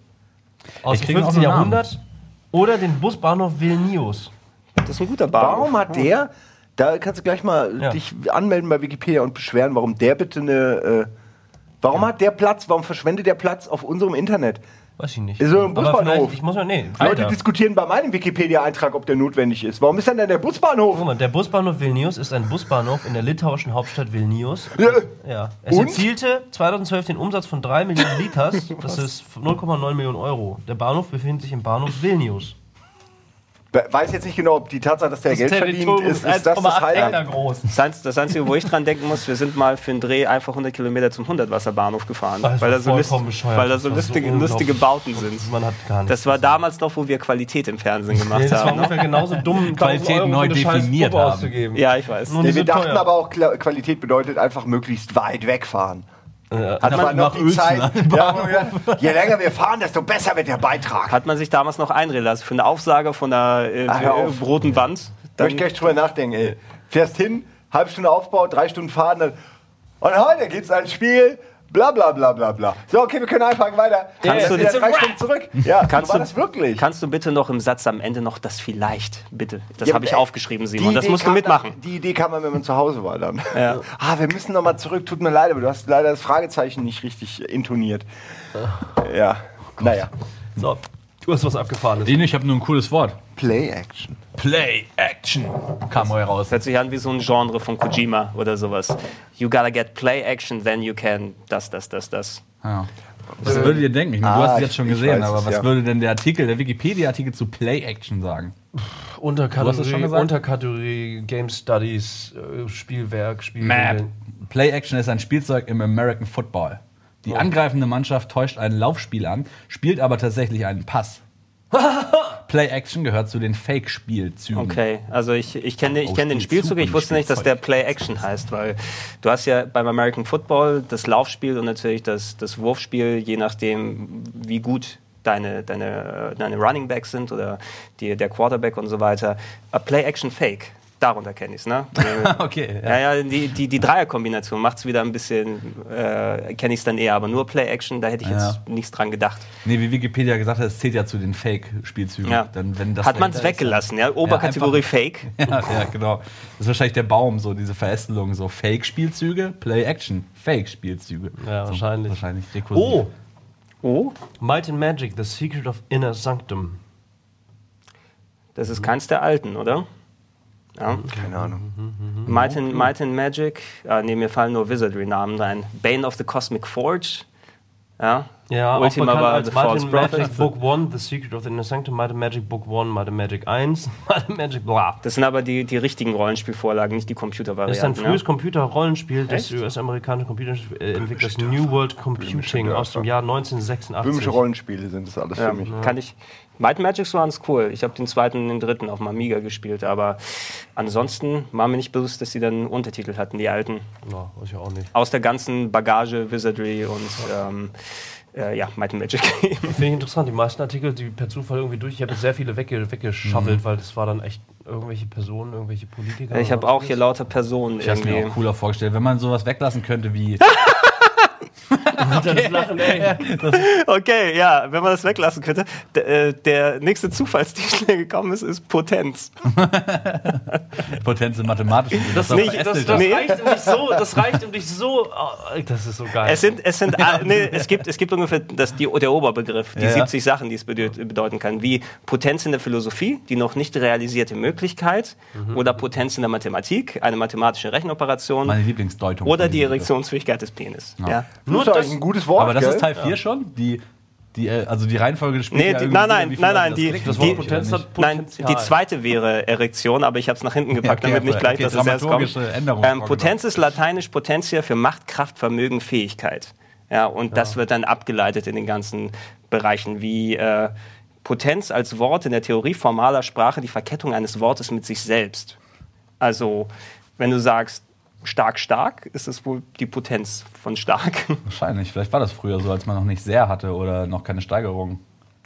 aus dem krieg auch 15. nur Namen. Jahrhundert oder den Busbahnhof Vilnius. Das ist ein guter Baum. Warum hat der, da kannst du gleich mal Ja. dich anmelden bei Wikipedia und beschweren, warum der bitte eine, äh, warum hat der Platz, warum verschwendet der Platz auf unserem Internet? Weiß ich nicht. So ein Aber Busbahnhof. Ich muss ja, nee. Leute diskutieren bei meinem Wikipedia-Eintrag, ob der notwendig ist. Warum ist denn denn der Busbahnhof? Guck mal, der Busbahnhof Vilnius ist ein Busbahnhof in der litauischen Hauptstadt Vilnius. Ja, Ja. Es Und? erzielte 2012 den Umsatz von 3 Millionen Liters. Das ist 0,9 Millionen Euro. Der Bahnhof befindet sich im Bahnhof Vilnius. Weiß jetzt nicht genau, ob die Tatsache, dass der Geld verdient, ist, ist das das 1,8 Hektar Highlight. groß. Das Einz- Das Einzige, wo ich dran denken muss, wir sind mal für einen Dreh einfach 100 Kilometer zum Hundertwasserbahnhof gefahren. Das weil war da so, bescheuert. weil da Das so war so lustige, lustige. Bauten sind. Man hat gar nichts. Das war damals noch, wo wir Qualität im Fernsehen gemacht Nee, das war haben. Ne? ungefähr genauso dumm, Qualität 1000 Euro neu definiert haben. auszugeben. Ja, ich weiß. Ja, wir sind dachten teuer. aber auch, Qualität bedeutet einfach möglichst weit wegfahren. Ja. Das war noch die Zeit. Ja, je länger wir fahren, desto besser wird der Beitrag. Hat man sich damals noch einreden lassen für eine Aufsage von einer äh, Ach, roten Wand. Da möchte ich gleich drüber nachdenken, ey. Fährst hin, halbe Stunde Aufbau, drei Stunden fahren, dann. Und heute geht's ans Spiel, bla bla bla bla bla. So, okay, wir können einpacken weiter. Kannst Jetzt du- drei. Stunden zurück. Ja, Kannst so du- das wirklich? Kannst du bitte noch im Satz am Ende noch das vielleicht, bitte? Das Ja, habe ich äh, aufgeschrieben, Simon. Das Idee musst du mitmachen. Dann, die Idee kam dann, wenn man zu Hause war dann. Ja. Ah, wir müssen noch mal zurück. Tut mir leid, aber du hast leider das Fragezeichen nicht richtig intoniert. Ja, naja. So, du hast was Abgefahrenes. Den, ich habe nur ein cooles Wort. Play Action. Play Action kam heu raus. Hört sich an wie so ein Genre von Kojima oder sowas. You gotta get play action, then you can das, das, das, das. Ja. Was würdet ihr denken? Ich meine, du Ah, hast es ich- jetzt schon gesehen, aber es, was ja. würde denn der Artikel, der Wikipedia-Artikel zu Play Action sagen? Du es Unterkategorie? Unterkategorie Game Studies, äh, Spielwerk, Spielregeln. Play Action ist ein Spielzeug im American Football. Die angreifende Mannschaft täuscht ein Laufspiel an, spielt aber tatsächlich einen Pass. Play Action gehört zu den Fake-Spielzügen. Okay, also ich, ich kenne ich Oh, kenn den Spielzug ich wusste nicht, dass der Spielzeug. Play Action heißt, weil du hast ja beim American Football das Laufspiel und natürlich das, das Wurfspiel, je nachdem, wie gut deine, deine, deine Running Backs sind oder die, der Quarterback und so weiter. A Play Action Fake, darunter kenne ich es, ne? Okay, Ja, ja, die, die, die Dreierkombination macht es wieder ein bisschen, äh, kenne ich es dann eher, aber nur Play-Action, da hätte ich Ja. jetzt nichts dran gedacht. Nee, wie Wikipedia gesagt hat, es zählt ja zu den Fake-Spielzügen. Ja. Dann, wenn das Hat man es weggelassen, ja? Oberkategorie Fake. Ja, ja, genau. Das ist wahrscheinlich der Baum, so diese Verästelung, so Fake-Spielzüge, Play-Action, Fake-Spielzüge. Ja, so, wahrscheinlich. Wahrscheinlich rekursiv. Oh, Oh, Might and Magic, The Secret of Inner Sanctum. Das ist keins der alten, oder? Ja. Keine Ahnung. Might and, Might and Magic, äh, nee, mir fallen nur Wizardry-Namen ein. Bane of the Cosmic Forge, ja. Ja, Ultima auch bekannt war als The Might Prophet. Magic Book 1, The Secret of the Inner Sanctum, Might and Magic Book 1, Might and Magic 1, Might and Magic bla. Das sind aber die, die richtigen Rollenspielvorlagen, nicht die Das ist ein Computervarianten. frühes ja. Computer-Rollenspiel des? US-amerikanischen Computerentwicklers New World Computing aus dem Jahr 1986. Böhmische Rollenspiele sind das alles Ja, für mich. kann ich. Might Magic waren es cool. Ich habe den zweiten und den dritten auf dem Amiga gespielt, aber ansonsten war mir nicht bewusst, dass sie dann Untertitel hatten, die alten. Ja, weiß ich auch nicht. Aus der ganzen Bagage Wizardry und ähm, äh, ja, Might and Magic. Finde ich interessant. Die meisten Artikel, die per Zufall irgendwie durch. Ich habe jetzt sehr viele wegge weggeschaffelt, weil das war dann echt irgendwelche Personen, irgendwelche Politiker. ich habe auch hier lauter Personen Ich habe mir auch cooler vorgestellt, wenn man sowas weglassen könnte wie. Das Lachen, ey. Okay, ja, wenn man das weglassen könnte. D äh, der nächste Zufallstitel, der gekommen ist, ist Potenz. Potenz im Mathematischen. Das, doch nicht- das, das, Nee. reicht, um dich so, das reicht, um dich so. Oh, das ist so geil. Es sind, es sind, ah, nee, es gibt, es gibt ungefähr das, die, der Oberbegriff, die Ja, ja. 70 Sachen, die es bedeut, bedeuten kann, wie Potenz in der Philosophie, die noch nicht realisierte Möglichkeit, Mhm. oder Potenz in der Mathematik, eine mathematische Rechenoperation, Meine Lieblingsdeutung. oder die Erektionsfähigkeit des Penis. Ja. Ja. Nur das das- eigentlich ein gutes Wort. Aber das gell? ist Teil 4 schon? Die, die, äh, also die Reihenfolge des Spiels? Nee, die- nein, nein, nein, nein, die- das die- Wort Potenz hat Nein, die zweite wäre Erektion, aber ich habe es nach hinten gepackt, okay, damit nicht gleich, okay, dass es erst kommt. Ähm. Potenz ist lateinisch Potentia für Macht, Kraft, Vermögen, Fähigkeit. Ja, und das wird dann abgeleitet in den ganzen Bereichen, wie äh, Potenz als Wort in der Theorie formaler Sprache die Verkettung eines Wortes mit sich selbst. Also, wenn du sagst stark, stark, ist es wohl die Potenz von stark. Wahrscheinlich. Vielleicht war das früher so, als man noch nicht sehr hatte oder noch keine Steigerung.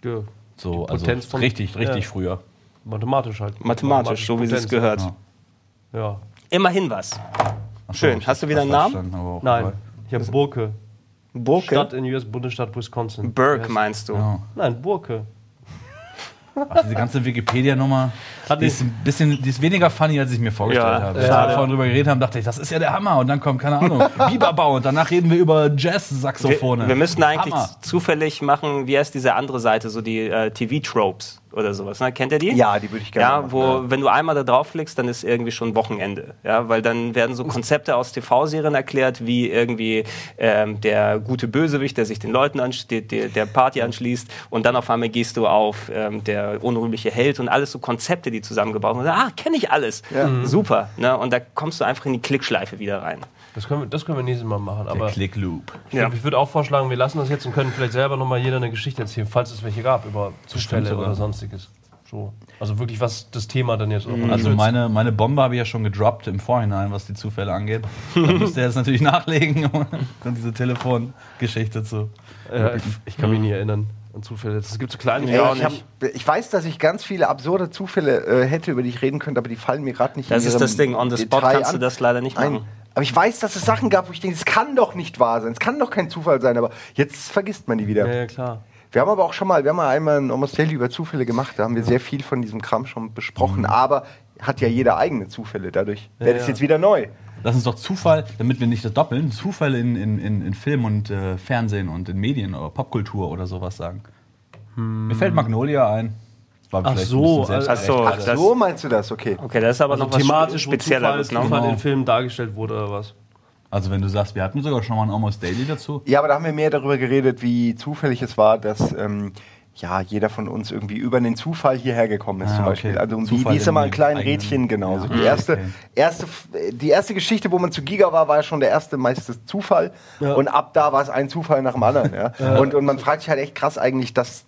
Ja, So, also Potenz von- richtig, richtig ja. früher. mathematisch halt. Mathematisch, so wie es gehört. Ja. Ja. Immerhin was. Ach Schön. ich Hast du wieder einen Namen? verstanden, aber auch Nein, ich habe Burke. Burke? Stadt in US-Bundesstaat Wisconsin. Burke meinst du? Ja. Nein, Burke. Ach, diese ganze Wikipedia-Nummer, Hat die ist ein bisschen, die ist weniger funny, als ich mir vorgestellt Ja, habe. ja. Als wir vorhin drüber geredet haben, dachte ich, das ist ja der Hammer. Und dann kommt, keine Ahnung, Biberbau und danach reden wir über Jazz-Saxophone. Wir, wir müssten eigentlich Hammer. zufällig machen, wie heißt diese andere Seite, so die äh, TV-Tropes oder sowas. Ne? Kennt ihr die? Ja, die würde ich gerne Ja, machen, wo, ja. wenn du einmal da draufklickst, dann ist irgendwie schon Wochenende. Ja, weil dann werden so Konzepte aus TV-Serien erklärt, wie irgendwie ähm, der gute Bösewicht, der sich den Leuten anschließt, der, der Party anschließt und dann auf einmal gehst du auf ähm, der unrühmliche Held und alles so Konzepte, die zusammengebaut sind. Ah, kenne ich alles. Super. Ne? Und da kommst du einfach in die Klickschleife wieder rein. Das können wir, das können wir nächstes Mal machen. Der Aber Click-Loop. ich, würd- ich würde auch vorschlagen, wir lassen das jetzt und können vielleicht selber nochmal jeder eine Geschichte erzählen, falls es welche gab über Zufälle sogar. oder sonstiges. So. Also wirklich, was das Thema dann jetzt auch Mhm. Also meine, meine Bombe habe ich ja schon gedroppt im Vorhinein, was die Zufälle angeht. Da müsst ihr jetzt natürlich nachlegen, um dann diese Telefongeschichte zu. äh, ich, ich kann mich nie erinnern an Zufälle. Es gibt so kleine auch ich, hab, ich weiß, dass ich ganz viele absurde Zufälle äh, hätte, über die ich reden könnte, aber die fallen mir gerade nicht Das in ist das Ding. On the spot Detail kannst du an. das leider nicht machen. Aber ich weiß, dass es Sachen gab, wo ich denke, es kann doch nicht wahr sein. Es kann doch kein Zufall sein, aber jetzt vergisst man die wieder. Ja, ja, klar. Wir haben aber auch schon mal, wir haben mal einmal ein Almost Daily über Zufälle gemacht, da haben wir sehr viel von diesem Kram schon besprochen, aber hat ja jeder eigene Zufälle, dadurch wäre das ja. jetzt wieder neu. Lass uns doch Zufall, damit wir nicht das doppeln, Zufall in, in, in, in Film und äh, Fernsehen und in Medien oder Popkultur oder sowas sagen. Mir fällt Magnolia ein. War Ach vielleicht so, ein bisschen Ach so, selbstgerecht. das- So meinst du das, okay. Okay, das ist aber Also noch was thematisch, Zufall, Spezielleres. Zufall Genau. in Filmen dargestellt wurde oder was? Also wenn du sagst, wir hatten sogar schon mal ein Almost Daily dazu. Ja, aber da haben wir mehr darüber geredet, wie zufällig es war, dass ähm, ja, jeder von uns irgendwie über den Zufall hierher gekommen ist, Ah, zum okay. Beispiel. Also um Zufall wie ist immer in ein kleines Rädchen, genau. Ja. Die, erste, Okay. erste, die erste Geschichte, wo man zu Giga war, war ja schon der erste meiste Zufall. Ja. Und ab da war es ein Zufall nach dem anderen. Ja. Und, und man fragt sich halt echt krass eigentlich, dass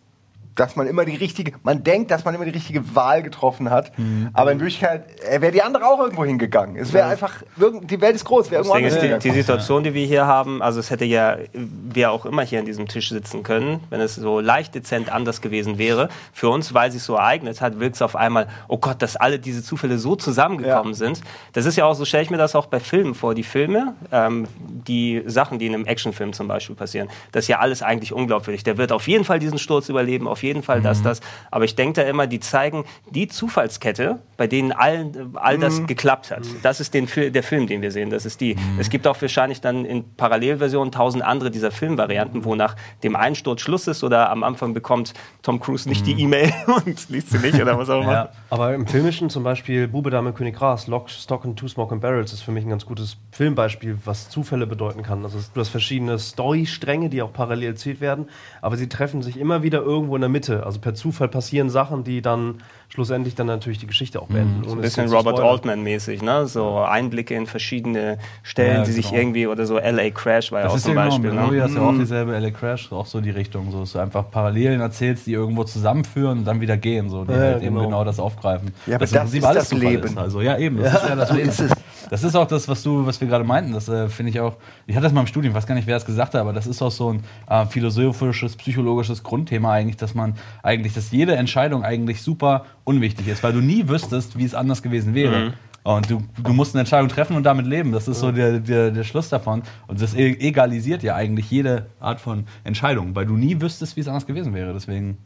dass man immer die richtige, man denkt, dass man immer die richtige Wahl getroffen hat, Mhm. aber in Wirklichkeit äh, wäre die andere auch irgendwo hingegangen. Es wäre einfach, irgend- die Welt ist groß, wäre irgendwo anders ist, die, die Situation, die wir hier haben, also es hätte ja wer auch immer hier an diesem Tisch sitzen können, wenn es so leicht dezent anders gewesen wäre. Für uns, weil sich so ereignet hat, wirkt es auf einmal, oh Gott, dass alle diese Zufälle so zusammengekommen Ja. sind. Das ist ja auch, so stelle ich mir das auch bei Filmen vor. Die Filme, ähm, die Sachen, die in einem Actionfilm zum Beispiel passieren, das ist ja alles eigentlich unglaubwürdig. Der wird auf jeden Fall diesen Sturz überleben, auf jeden Fall das, das. Aber ich denke da immer, die zeigen die Zufallskette, bei denen all, all das geklappt hat. Das ist den, der Film, den wir sehen. Das ist die. Es gibt auch wahrscheinlich dann in Parallelversionen tausend andere dieser Filmvarianten, wo nach dem Einsturz Schluss ist oder am Anfang bekommt Tom Cruise nicht die E-Mail und liest sie nicht oder was auch immer. Ja. Aber im Filmischen zum Beispiel Bube, Dame, König, Gras, Lock, Stock and Two Smoke and Barrels ist für mich ein ganz gutes Filmbeispiel, was Zufälle bedeuten kann. Also du hast verschiedene Storystränge, die auch parallel erzählt werden, aber sie treffen sich immer wieder irgendwo in der Mitte. Also per Zufall passieren Sachen, die dann schlussendlich dann natürlich die Geschichte auch beenden. ohne Ein es bisschen Robert. Altman-mäßig, ne? So Einblicke in verschiedene Stellen, Ja, die sich genau. irgendwie, oder so LA Crash war ja Das auch ist zum ja genau, Beispiel. Memoria Ne? ist ja auch dieselbe LA Crash, auch so die Richtung, so dass du einfach Parallelen erzählst, die irgendwo zusammenführen und dann wieder gehen, so die Ja, halt eben genau. genau das aufgreifen. Ja, aber das Prinzip ist das Zufall Leben. Ist. Also ja, eben, das ist ja das Leben. ist es. Das ist auch das, was du, was wir gerade meinten. Das äh, finde ich auch. Ich hatte das mal im Studium, ich weiß gar nicht, wer das gesagt hat, aber das ist auch so ein äh, philosophisches, psychologisches Grundthema eigentlich, dass man eigentlich, dass jede Entscheidung eigentlich super unwichtig ist, weil du nie wüsstest, wie es anders gewesen wäre. Und du, du musst eine Entscheidung treffen und damit leben. Das ist so der, der, der Schluss davon. Und das e- egalisiert ja eigentlich jede Art von Entscheidung, weil du nie wüsstest, wie es anders gewesen wäre. Deswegen,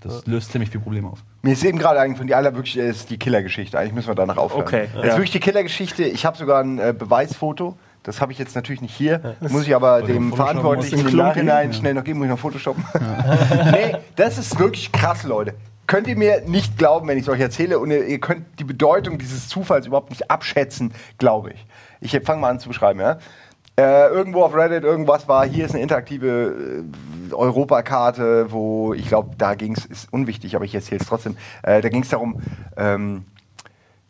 das löst ziemlich viel Probleme auf. Mir ist eben gerade eigentlich von die aller wirklich ist die Killergeschichte. Eigentlich müssen wir danach aufhören. Okay, Das ja. ist wirklich die Killergeschichte. Ich habe sogar ein äh, Beweisfoto. Das habe ich jetzt natürlich nicht hier. Muss ich aber dem Verantwortlichen im. Nachhinein schnell noch geben, muss ich noch Photoshoppen. nee, das ist wirklich krass, Leute. Könnt ihr mir nicht glauben, wenn ich es euch erzähle und ihr, ihr könnt die Bedeutung dieses Zufalls überhaupt nicht abschätzen, glaube ich. Ich fange mal an zu beschreiben, ja. Äh, irgendwo auf Reddit irgendwas war, hier ist eine interaktive äh, Europakarte, wo ich glaube, da ging es, ist unwichtig, aber ich erzähle es trotzdem, äh, da ging es darum, ähm,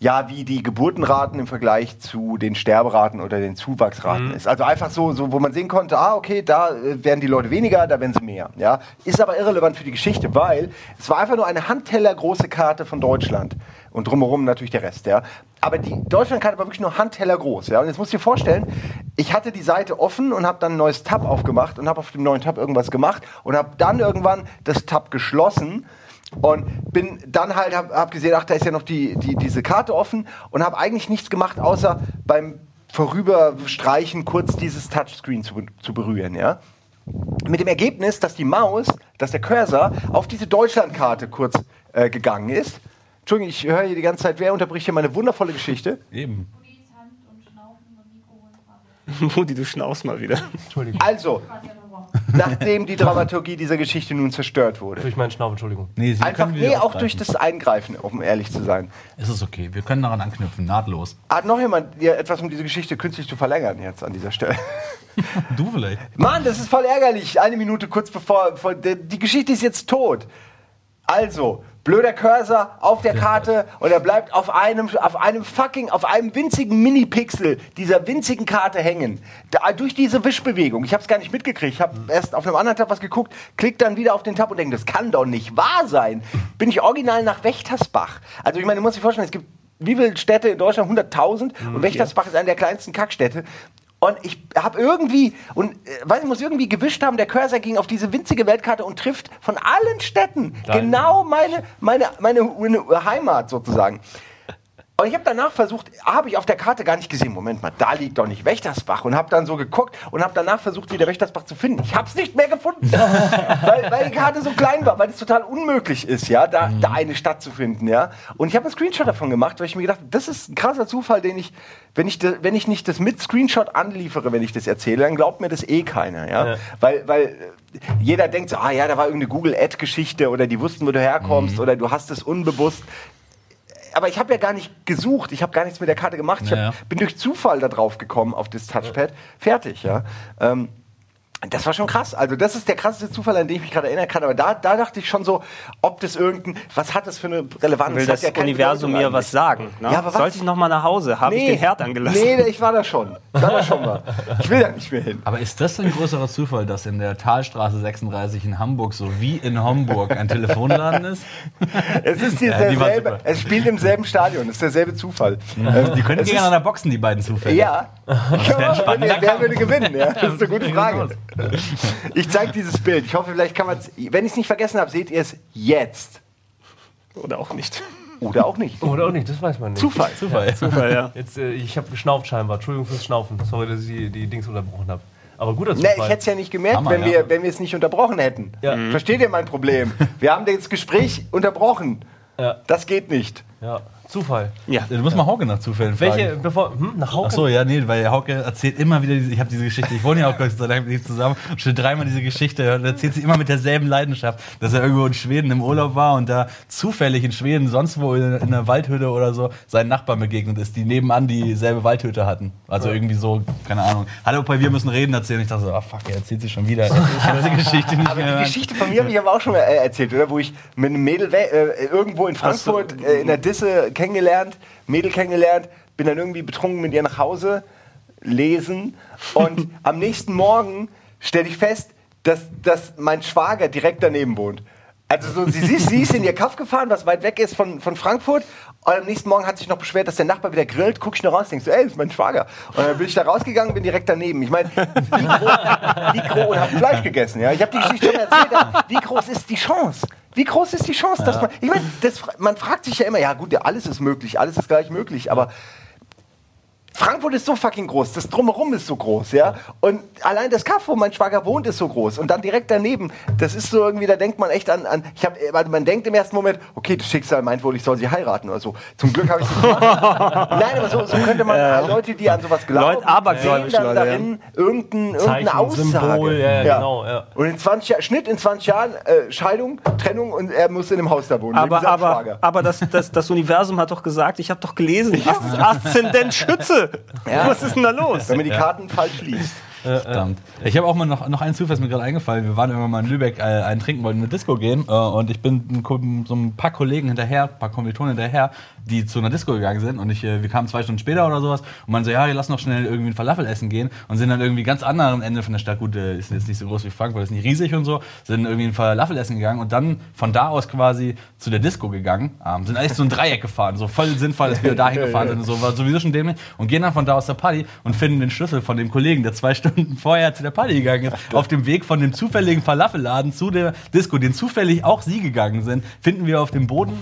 ja, wie die Geburtenraten im Vergleich zu den Sterberaten oder den Zuwachsraten ist. Also einfach so, so, wo man sehen konnte, ah, okay, da äh, werden die Leute weniger, da werden sie mehr. Ja? Ist aber irrelevant für die Geschichte, weil es war einfach nur eine handtellergroße Karte von Deutschland. Und drumherum natürlich der Rest, ja. Aber die Deutschlandkarte war wirklich nur handtellergroß, ja. Und jetzt musst du dir vorstellen, ich hatte die Seite offen und habe dann ein neues Tab aufgemacht und habe auf dem neuen Tab irgendwas gemacht und habe dann irgendwann das Tab geschlossen und bin dann halt, hab, hab gesehen, ach, da ist ja noch die, die, diese Karte offen und habe eigentlich nichts gemacht, außer beim Vorüberstreichen kurz dieses Touchscreen zu, zu berühren, ja. Mit dem Ergebnis, dass die Maus, dass der Cursor auf diese Deutschlandkarte kurz äh, gegangen ist. Entschuldigung, ich höre hier die ganze Zeit, wer unterbricht hier meine wundervolle Geschichte? Eben. Budis Hand und Schnaufen und Mikro holen gerade. Modi, du schnaust mal wieder. Entschuldigung. Also. Nachdem die Dramaturgie dieser Geschichte nun zerstört wurde. Durch meinen Schnaufen, Entschuldigung. Nee, sie Einfach, können nee, auch durch das Eingreifen, um ehrlich zu sein. Es ist okay, wir können daran anknüpfen, nahtlos. Hat noch jemand dir etwas, um diese Geschichte künstlich zu verlängern jetzt an dieser Stelle? Du vielleicht. Mann, das ist voll ärgerlich. Eine Minute kurz bevor, bevor die Geschichte ist jetzt tot. Also, blöder Cursor auf der Karte und er bleibt auf einem, auf einem fucking, auf einem winzigen Mini-Pixel dieser winzigen Karte hängen. Da, durch diese Wischbewegung. Ich habe es gar nicht mitgekriegt. Ich habe erst auf einem anderen Tab was geguckt, klick dann wieder auf den Tab und denke, das kann doch nicht wahr sein. Bin ich original nach Wächtersbach. Also ich meine, du musst dir vorstellen, es gibt wie viele Städte in Deutschland? 100.000 und Wächtersbach ist eine der kleinsten Kackstädte. Und ich habe irgendwie, und äh, weiß ich, muss irgendwie gewischt haben, der Cursor ging auf diese winzige Weltkarte und trifft von allen Städten Dein- genau meine, meine, meine Heimat sozusagen. Und ich habe danach versucht, habe ich auf der Karte gar nicht gesehen, Moment mal, da liegt doch nicht Wächtersbach. Und habe dann so geguckt und habe danach versucht, wieder Wächtersbach zu finden. Ich habe es nicht mehr gefunden, weil, weil die Karte so klein war, weil es total unmöglich ist, ja, da, da eine Stadt zu finden, ja. Und ich habe einen Screenshot davon gemacht, weil ich mir gedacht habe, das ist ein krasser Zufall, den ich, wenn ich, de, wenn ich nicht das mit Screenshot anliefere, wenn ich das erzähle, dann glaubt mir das eh keiner, ja. Ja. Weil, weil äh, jeder denkt so, ah ja, da war irgendeine Google-Ad-Geschichte oder die wussten, wo du herkommst oder du hast es unbewusst aber ich habe ja gar nicht gesucht, ich habe gar nichts mit der Karte gemacht. Ich hab, Ja. bin durch Zufall da drauf gekommen auf das Touchpad. Fertig, ja. Ähm, das war schon krass. Also, das ist der krasseste Zufall, an den ich mich gerade erinnern kann. Aber da, da dachte ich schon so, ob das irgendein, was hat das für eine Relevanz? Will das ja Universum mir was sagen? Ne? Ja, aber was? Sollte ich noch mal nach Hause? Habe ich den Herd angelassen? Nee, ich war da schon. Ich war da schon mal. Ich will da nicht mehr hin. Aber ist das ein größerer Zufall, dass in der Talstraße 36 in Hamburg so wie in Homburg ein Telefonladen ist? Es ist hier Ja, derselbe, es spielt im selben Stadion, es ist derselbe Zufall. Ähm, Die können es ist- gegeneinander boxen, die beiden Zufälle. Ja. wer, spannender wer würde gewinnen? Ja, das ist eine gute Frage. Ich zeige dieses Bild. Ich hoffe, vielleicht kann man es. Wenn ich es nicht vergessen habe, seht ihr es jetzt. Oder auch nicht. Oder auch nicht. Oder auch nicht, das weiß man nicht. Zufall. Zufall. Zufall, ja. Jetzt, äh, ich habe geschnauft scheinbar. Entschuldigung fürs Schnaufen. Sorry, dass ich die, die Dings unterbrochen habe. Aber guter Zufall. ich hätte es ja nicht gemerkt, Hammer, wenn, ja. wir, wenn wir es nicht unterbrochen hätten. Ja. Mhm. Versteht ihr mein Problem? Wir haben das Gespräch unterbrochen. Ja. Das geht nicht. ja, Zufall. ja. Du musst mal Hauke nach Zufällen fragen. Welche, bevor, hm, nach Hauke? Ach so, ja, nee, weil Hauke erzählt immer wieder, diese, ich habe diese Geschichte, ich wohne ja auch Gott sei Dank mit ihm zusammen, und schon dreimal diese Geschichte und erzählt sie immer mit derselben Leidenschaft, dass er irgendwo in Schweden im Urlaub war und da zufällig in Schweden, sonst wo in, in einer Waldhütte oder so, seinen Nachbarn begegnet ist, die nebenan dieselbe Waldhütte hatten. Also irgendwie so, keine Ahnung. Hallo, bei wir müssen reden erzählen. Ich dachte so, ah fuck, er erzählt sie schon wieder. Ich kann diese Geschichte nicht Aber mehr die. Geschichte von mir habe ich aber auch schon mal äh, erzählt, oder? Wo ich mit einem Mädel äh, irgendwo in Frankfurt äh, in der Disse kennengelernt, Mädel kennengelernt, bin dann irgendwie betrunken mit ihr nach Hause, lesen und am nächsten Morgen stelle ich fest, dass, dass mein Schwager direkt daneben wohnt. Also so, sie, sie, sie ist in ihr Kaff gefahren, was weit weg ist von, von Frankfurt. Und am nächsten Morgen hat sich noch beschwert, dass der Nachbar wieder grillt. Guck ich noch raus, denkst du, ey, ist mein Schwager. Und dann bin ich da rausgegangen, bin direkt daneben. Ich meine, wie groß, wie groß, und hab Fleisch gegessen. Ja? Ich habe die Geschichte schon erzählt, wie groß ist die Chance? Wie groß ist die Chance, dass man, ich meine, man fragt sich ja immer, ja gut, ja, alles ist möglich, alles ist gleich möglich, aber Frankfurt ist so fucking groß, das Drumherum ist so groß, ja. Und allein das Kaff, wo mein Schwager wohnt, ist so groß. Und dann direkt daneben, das ist so irgendwie, da denkt man echt an, an ich hab, man denkt im ersten Moment, okay, das Schicksal meint wohl, ich soll sie heiraten oder so. Zum Glück habe ich es nicht gemacht. Nein, aber so, so könnte man Leute, die an sowas glauben, Leute, abergläubisch, sehen dann Leute, ja. darin irgendein, irgendeine Zeichen, Aussage. Symbol, ja, ja, genau, ja. Und in 20 Jahren, Schnitt in 20 Jahren, äh, Scheidung, Trennung und er muss in einem Haus da wohnen. Aber, aber, Schwager. aber das, das, das Universum hat doch gesagt, ich habe doch gelesen, Aszendent Schütze. Was ist denn da los? Wenn man die Karten falsch liest. Verdammt. Ich habe auch mal noch, noch einen Zufall, ist mir gerade eingefallen. Wir waren irgendwann mal in Lübeck äh, einen trinken, wollten in eine Disco gehen äh, und ich bin ein so ein paar Kollegen hinterher, ein paar Kommilitonen hinterher, die zu einer Disco gegangen sind und ich, äh, wir kamen zwei Stunden später oder sowas und man so, ja, lass noch schnell irgendwie ein Falafel essen gehen und sind dann irgendwie ganz anderen Ende von der Stadt, gut, äh, ist jetzt nicht so groß wie Frankfurt, ist nicht riesig und so, sind irgendwie ein Falafel essen gegangen und dann von da aus quasi zu der Disco gegangen, ähm, sind eigentlich so ein Dreieck gefahren, so voll sinnvoll, dass wir dahin gefahren sind und so, war sowieso schon dämlich und gehen dann von da aus der Party und finden den Schlüssel von dem Kollegen, der zwei Stunden vorher zu der Party gegangen ist, auf dem Weg von dem zufälligen Falafelladen zu der Disco, den zufällig auch sie gegangen sind, finden wir auf dem Boden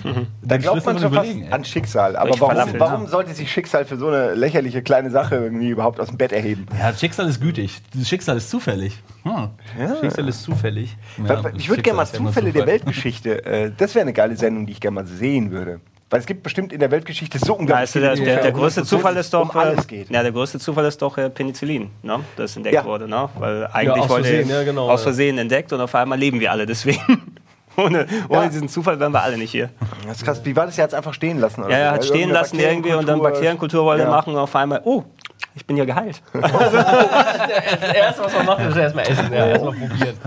Da den glaubt man schon fast an Schicksal. Aber warum, Falafel, warum sollte sich Schicksal für so eine lächerliche kleine Sache irgendwie überhaupt aus dem Bett erheben? Ja, Schicksal ist gütig. Das Schicksal ist zufällig. Hm. Schicksal ist zufällig. Ja, ich würde gerne mal ja Zufälle der Zufall. Weltgeschichte. Äh, das wäre eine geile Sendung, die ich gerne mal sehen würde. Weil es gibt bestimmt in der Weltgeschichte so unglaublich der, viele der, der Zufälle, größte wo es Zufall ist doch. um alles geht. Ja, der größte Zufall ist doch äh, Penicillin, ne? das entdeckt Ja. wurde. Ne? Weil eigentlich aus wollte Versehen, ja, genau, aus ja. Versehen entdeckt und auf einmal leben wir alle deswegen. ohne ohne Ja. diesen Zufall wären wir alle nicht hier. Das ist krass. Wie war das? Er hat es einfach stehen lassen. Oder Ja, er hat stehen Irgendeine lassen irgendwie und dann Bakterienkultur wollte er Ja. machen und auf einmal, oh, ich bin ja geheilt. Das erste, was man macht, ist erstmal essen. Ja, erstmal probieren.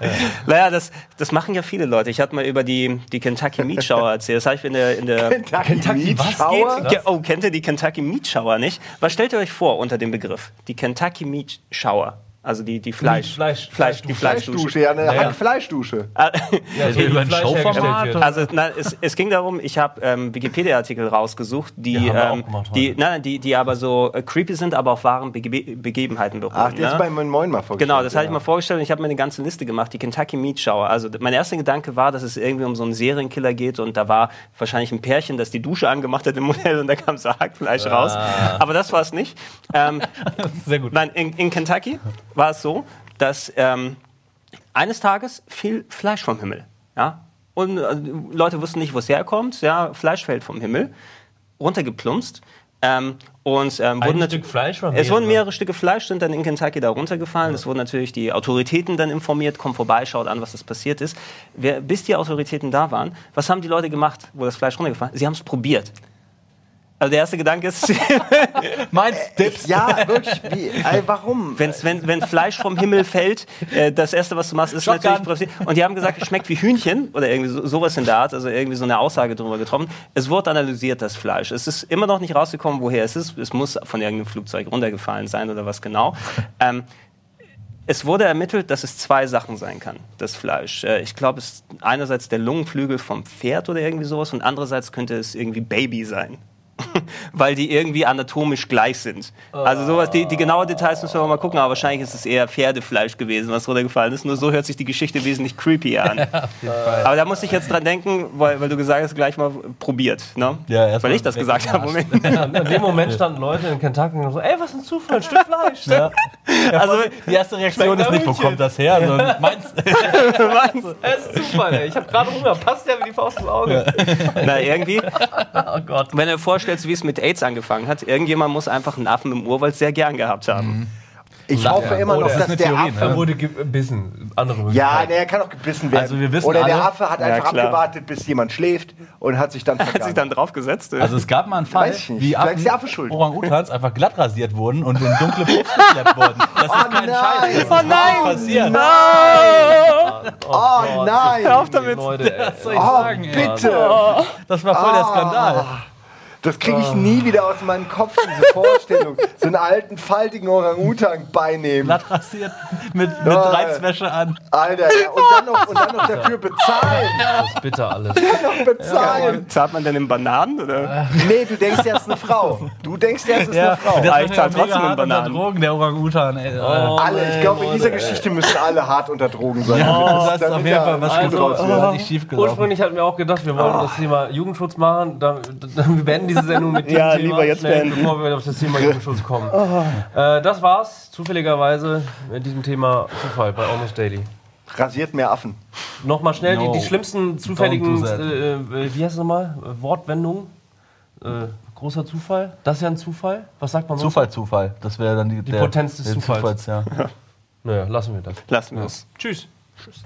naja, das, das machen ja viele Leute. Ich hatte mal über die, die Kentucky Meat Shower erzählt. Das habe ich in der, in der Kentucky, was Schauer? Ge- Oh, kennt ihr die Kentucky Meat Shower nicht? Was stellt ihr euch vor unter dem Begriff? Die Kentucky Meat Shower. Also die, die Fleisch, Fleisch- Fleisch, die Fleischdusche. Fleischdusche, ja, eine Ja, ja. Hackfleischdusche. Ah, Ja, Also über ein Fleisch Showformat? Also na, es, es ging darum, ich habe ähm, Wikipedia-Artikel rausgesucht, die, Ja, ähm, gemacht die, nein, die, die aber so äh, creepy sind, aber auf wahren Bege Begebenheiten beruhen. Ach, das ne? bei Moin Moin mal vorgestellt. Genau, das hatte ich ja. mal vorgestellt und ich habe mir eine ganze Liste gemacht, die Kentucky Meat Shower. Also mein erster Gedanke war, dass es irgendwie um so einen Serienkiller geht und da war wahrscheinlich ein Pärchen, das die Dusche angemacht hat im Modell und da kam so Hackfleisch raus. Aber das war es nicht. Ähm, Sehr gut. Nein, in, in Kentucky war es so, dass ähm, eines Tages fiel Fleisch vom Himmel. Ja? Und äh, Leute wussten nicht, wo es herkommt. Ja, Fleisch fällt vom Himmel, runtergeplumpst. Ähm, und ähm, wurden Stück Fleisch es wurden mehrere? Stücke Fleisch sind dann in Kentucky da runtergefallen. Es wurden natürlich die Autoritäten dann informiert, kommt vorbei, schaut an, was das passiert ist. Wer, bis die Autoritäten da waren, was haben die Leute gemacht, wo das Fleisch runtergefallen ist? Sie haben es probiert. Also der erste Gedanke ist, Meinst Dips? Ja, wirklich. Wie, ey, warum? Wenn's, wenn, wenn Fleisch vom Himmel fällt, äh, das erste, was du machst, ist Shotgun. natürlich. Und die haben gesagt, es schmeckt wie Hühnchen oder irgendwie so, sowas in der Art, also irgendwie so eine Aussage drüber getroffen. Es wurde analysiert, das Fleisch. Es ist immer noch nicht rausgekommen, woher es ist. Es muss von irgendeinem Flugzeug runtergefallen sein oder was genau. Ähm, es wurde ermittelt, dass es zwei Sachen sein kann, das Fleisch. Äh, Ich glaube, es ist einerseits der Lungenflügel vom Pferd oder irgendwie sowas und andererseits könnte es irgendwie Baby sein. weil die irgendwie anatomisch gleich sind. Also sowas, die, die genauen Details müssen wir mal gucken, aber wahrscheinlich ist es eher Pferdefleisch gewesen, was runtergefallen ist. Nur so hört sich die Geschichte wesentlich creepier an. aber da musste ich jetzt dran denken, weil, weil du gesagt hast, gleich mal probiert. Ne? Ja, weil ich das gesagt habe. Moment. Ja, in dem Moment standen Leute in Kentucky und so, ey, was ein Zufall, ein Stück Fleisch. Ja. Also, Die erste Reaktion ist nicht, wo kommt das her? Sondern meinst Es ist Zufall, ey. Ich habe gerade Hunger, passt ja wie die Faust ins Auge. na, irgendwie, Oh Gott. wenn du dir vorstellst, wie es mit AIDS angefangen hat, irgendjemand muss einfach einen Affen im Urwald sehr gern gehabt haben. Ich hoffe immer noch, Oder- dass der Theorie, Affe. Er wurde gebissen. Andere Ja, nee, er kann auch gebissen werden. Also wir wissen Oder der alle- Affe hat Ja, einfach klar. abgewartet, bis jemand schläft und hat sich dann Hat sich vergangen. dann draufgesetzt. Also es gab mal einen Fall, wie Vielleicht ist der Affe Affen, schuld. Orang-Utans einfach glatt rasiert wurden und in dunkle Puffs geschleppt wurden. Das ist kein nein. Scheiß. Das ist Oh nein! passiert. Oh nein! Hör auf damit! Leute. Was soll ich Oh, sagen, bitte! Das war voll der Skandal. Das kriege ich nie wieder aus meinem Kopf, diese Vorstellung. So einen alten, faltigen Orang-Utan beinehmen. Glatt rasiert mit, mit Ja. Reizwäsche an. Alter, ja. und, dann noch, und dann noch dafür bezahlen. Das ist bitter alles. Bezahlen. Zahlt man denn in Bananen? Oder? Nee, du denkst, er ist eine Frau. Du denkst, er ist eine Frau. Ah, ist ich zahl mega trotzdem in hart unter Bananen. Drogen, der Orang-Utan. ey. Alle, ich glaube, in dieser Geschichte müssen alle hart unter Drogen sein. damit das ist auf jeden Fall was Also, gut raus. oh. Ursprünglich hatten wir auch gedacht, wir wollen das Thema Jugendschutz machen. Da, da, wir beenden diese Sendung mit dem Ja, Thema, lieber jetzt schnell, beenden. bevor wir auf das Thema Jugendschutz kommen. Äh, das war's zufälligerweise mit diesem Thema Zufall bei Almost Daily. Rasiert mehr Affen. Nochmal schnell die, No. die schlimmsten zufälligen, äh, äh, wie heißt es nochmal? Wortwendungen. Äh, großer Zufall. Das ist ja ein Zufall. Was sagt man sonst? Zufall, Zufall. Das wäre dann die, die Potenz des der Zufalls. ja. Naja, lassen wir das. Lassen wir es. Tschüss. Tschüss.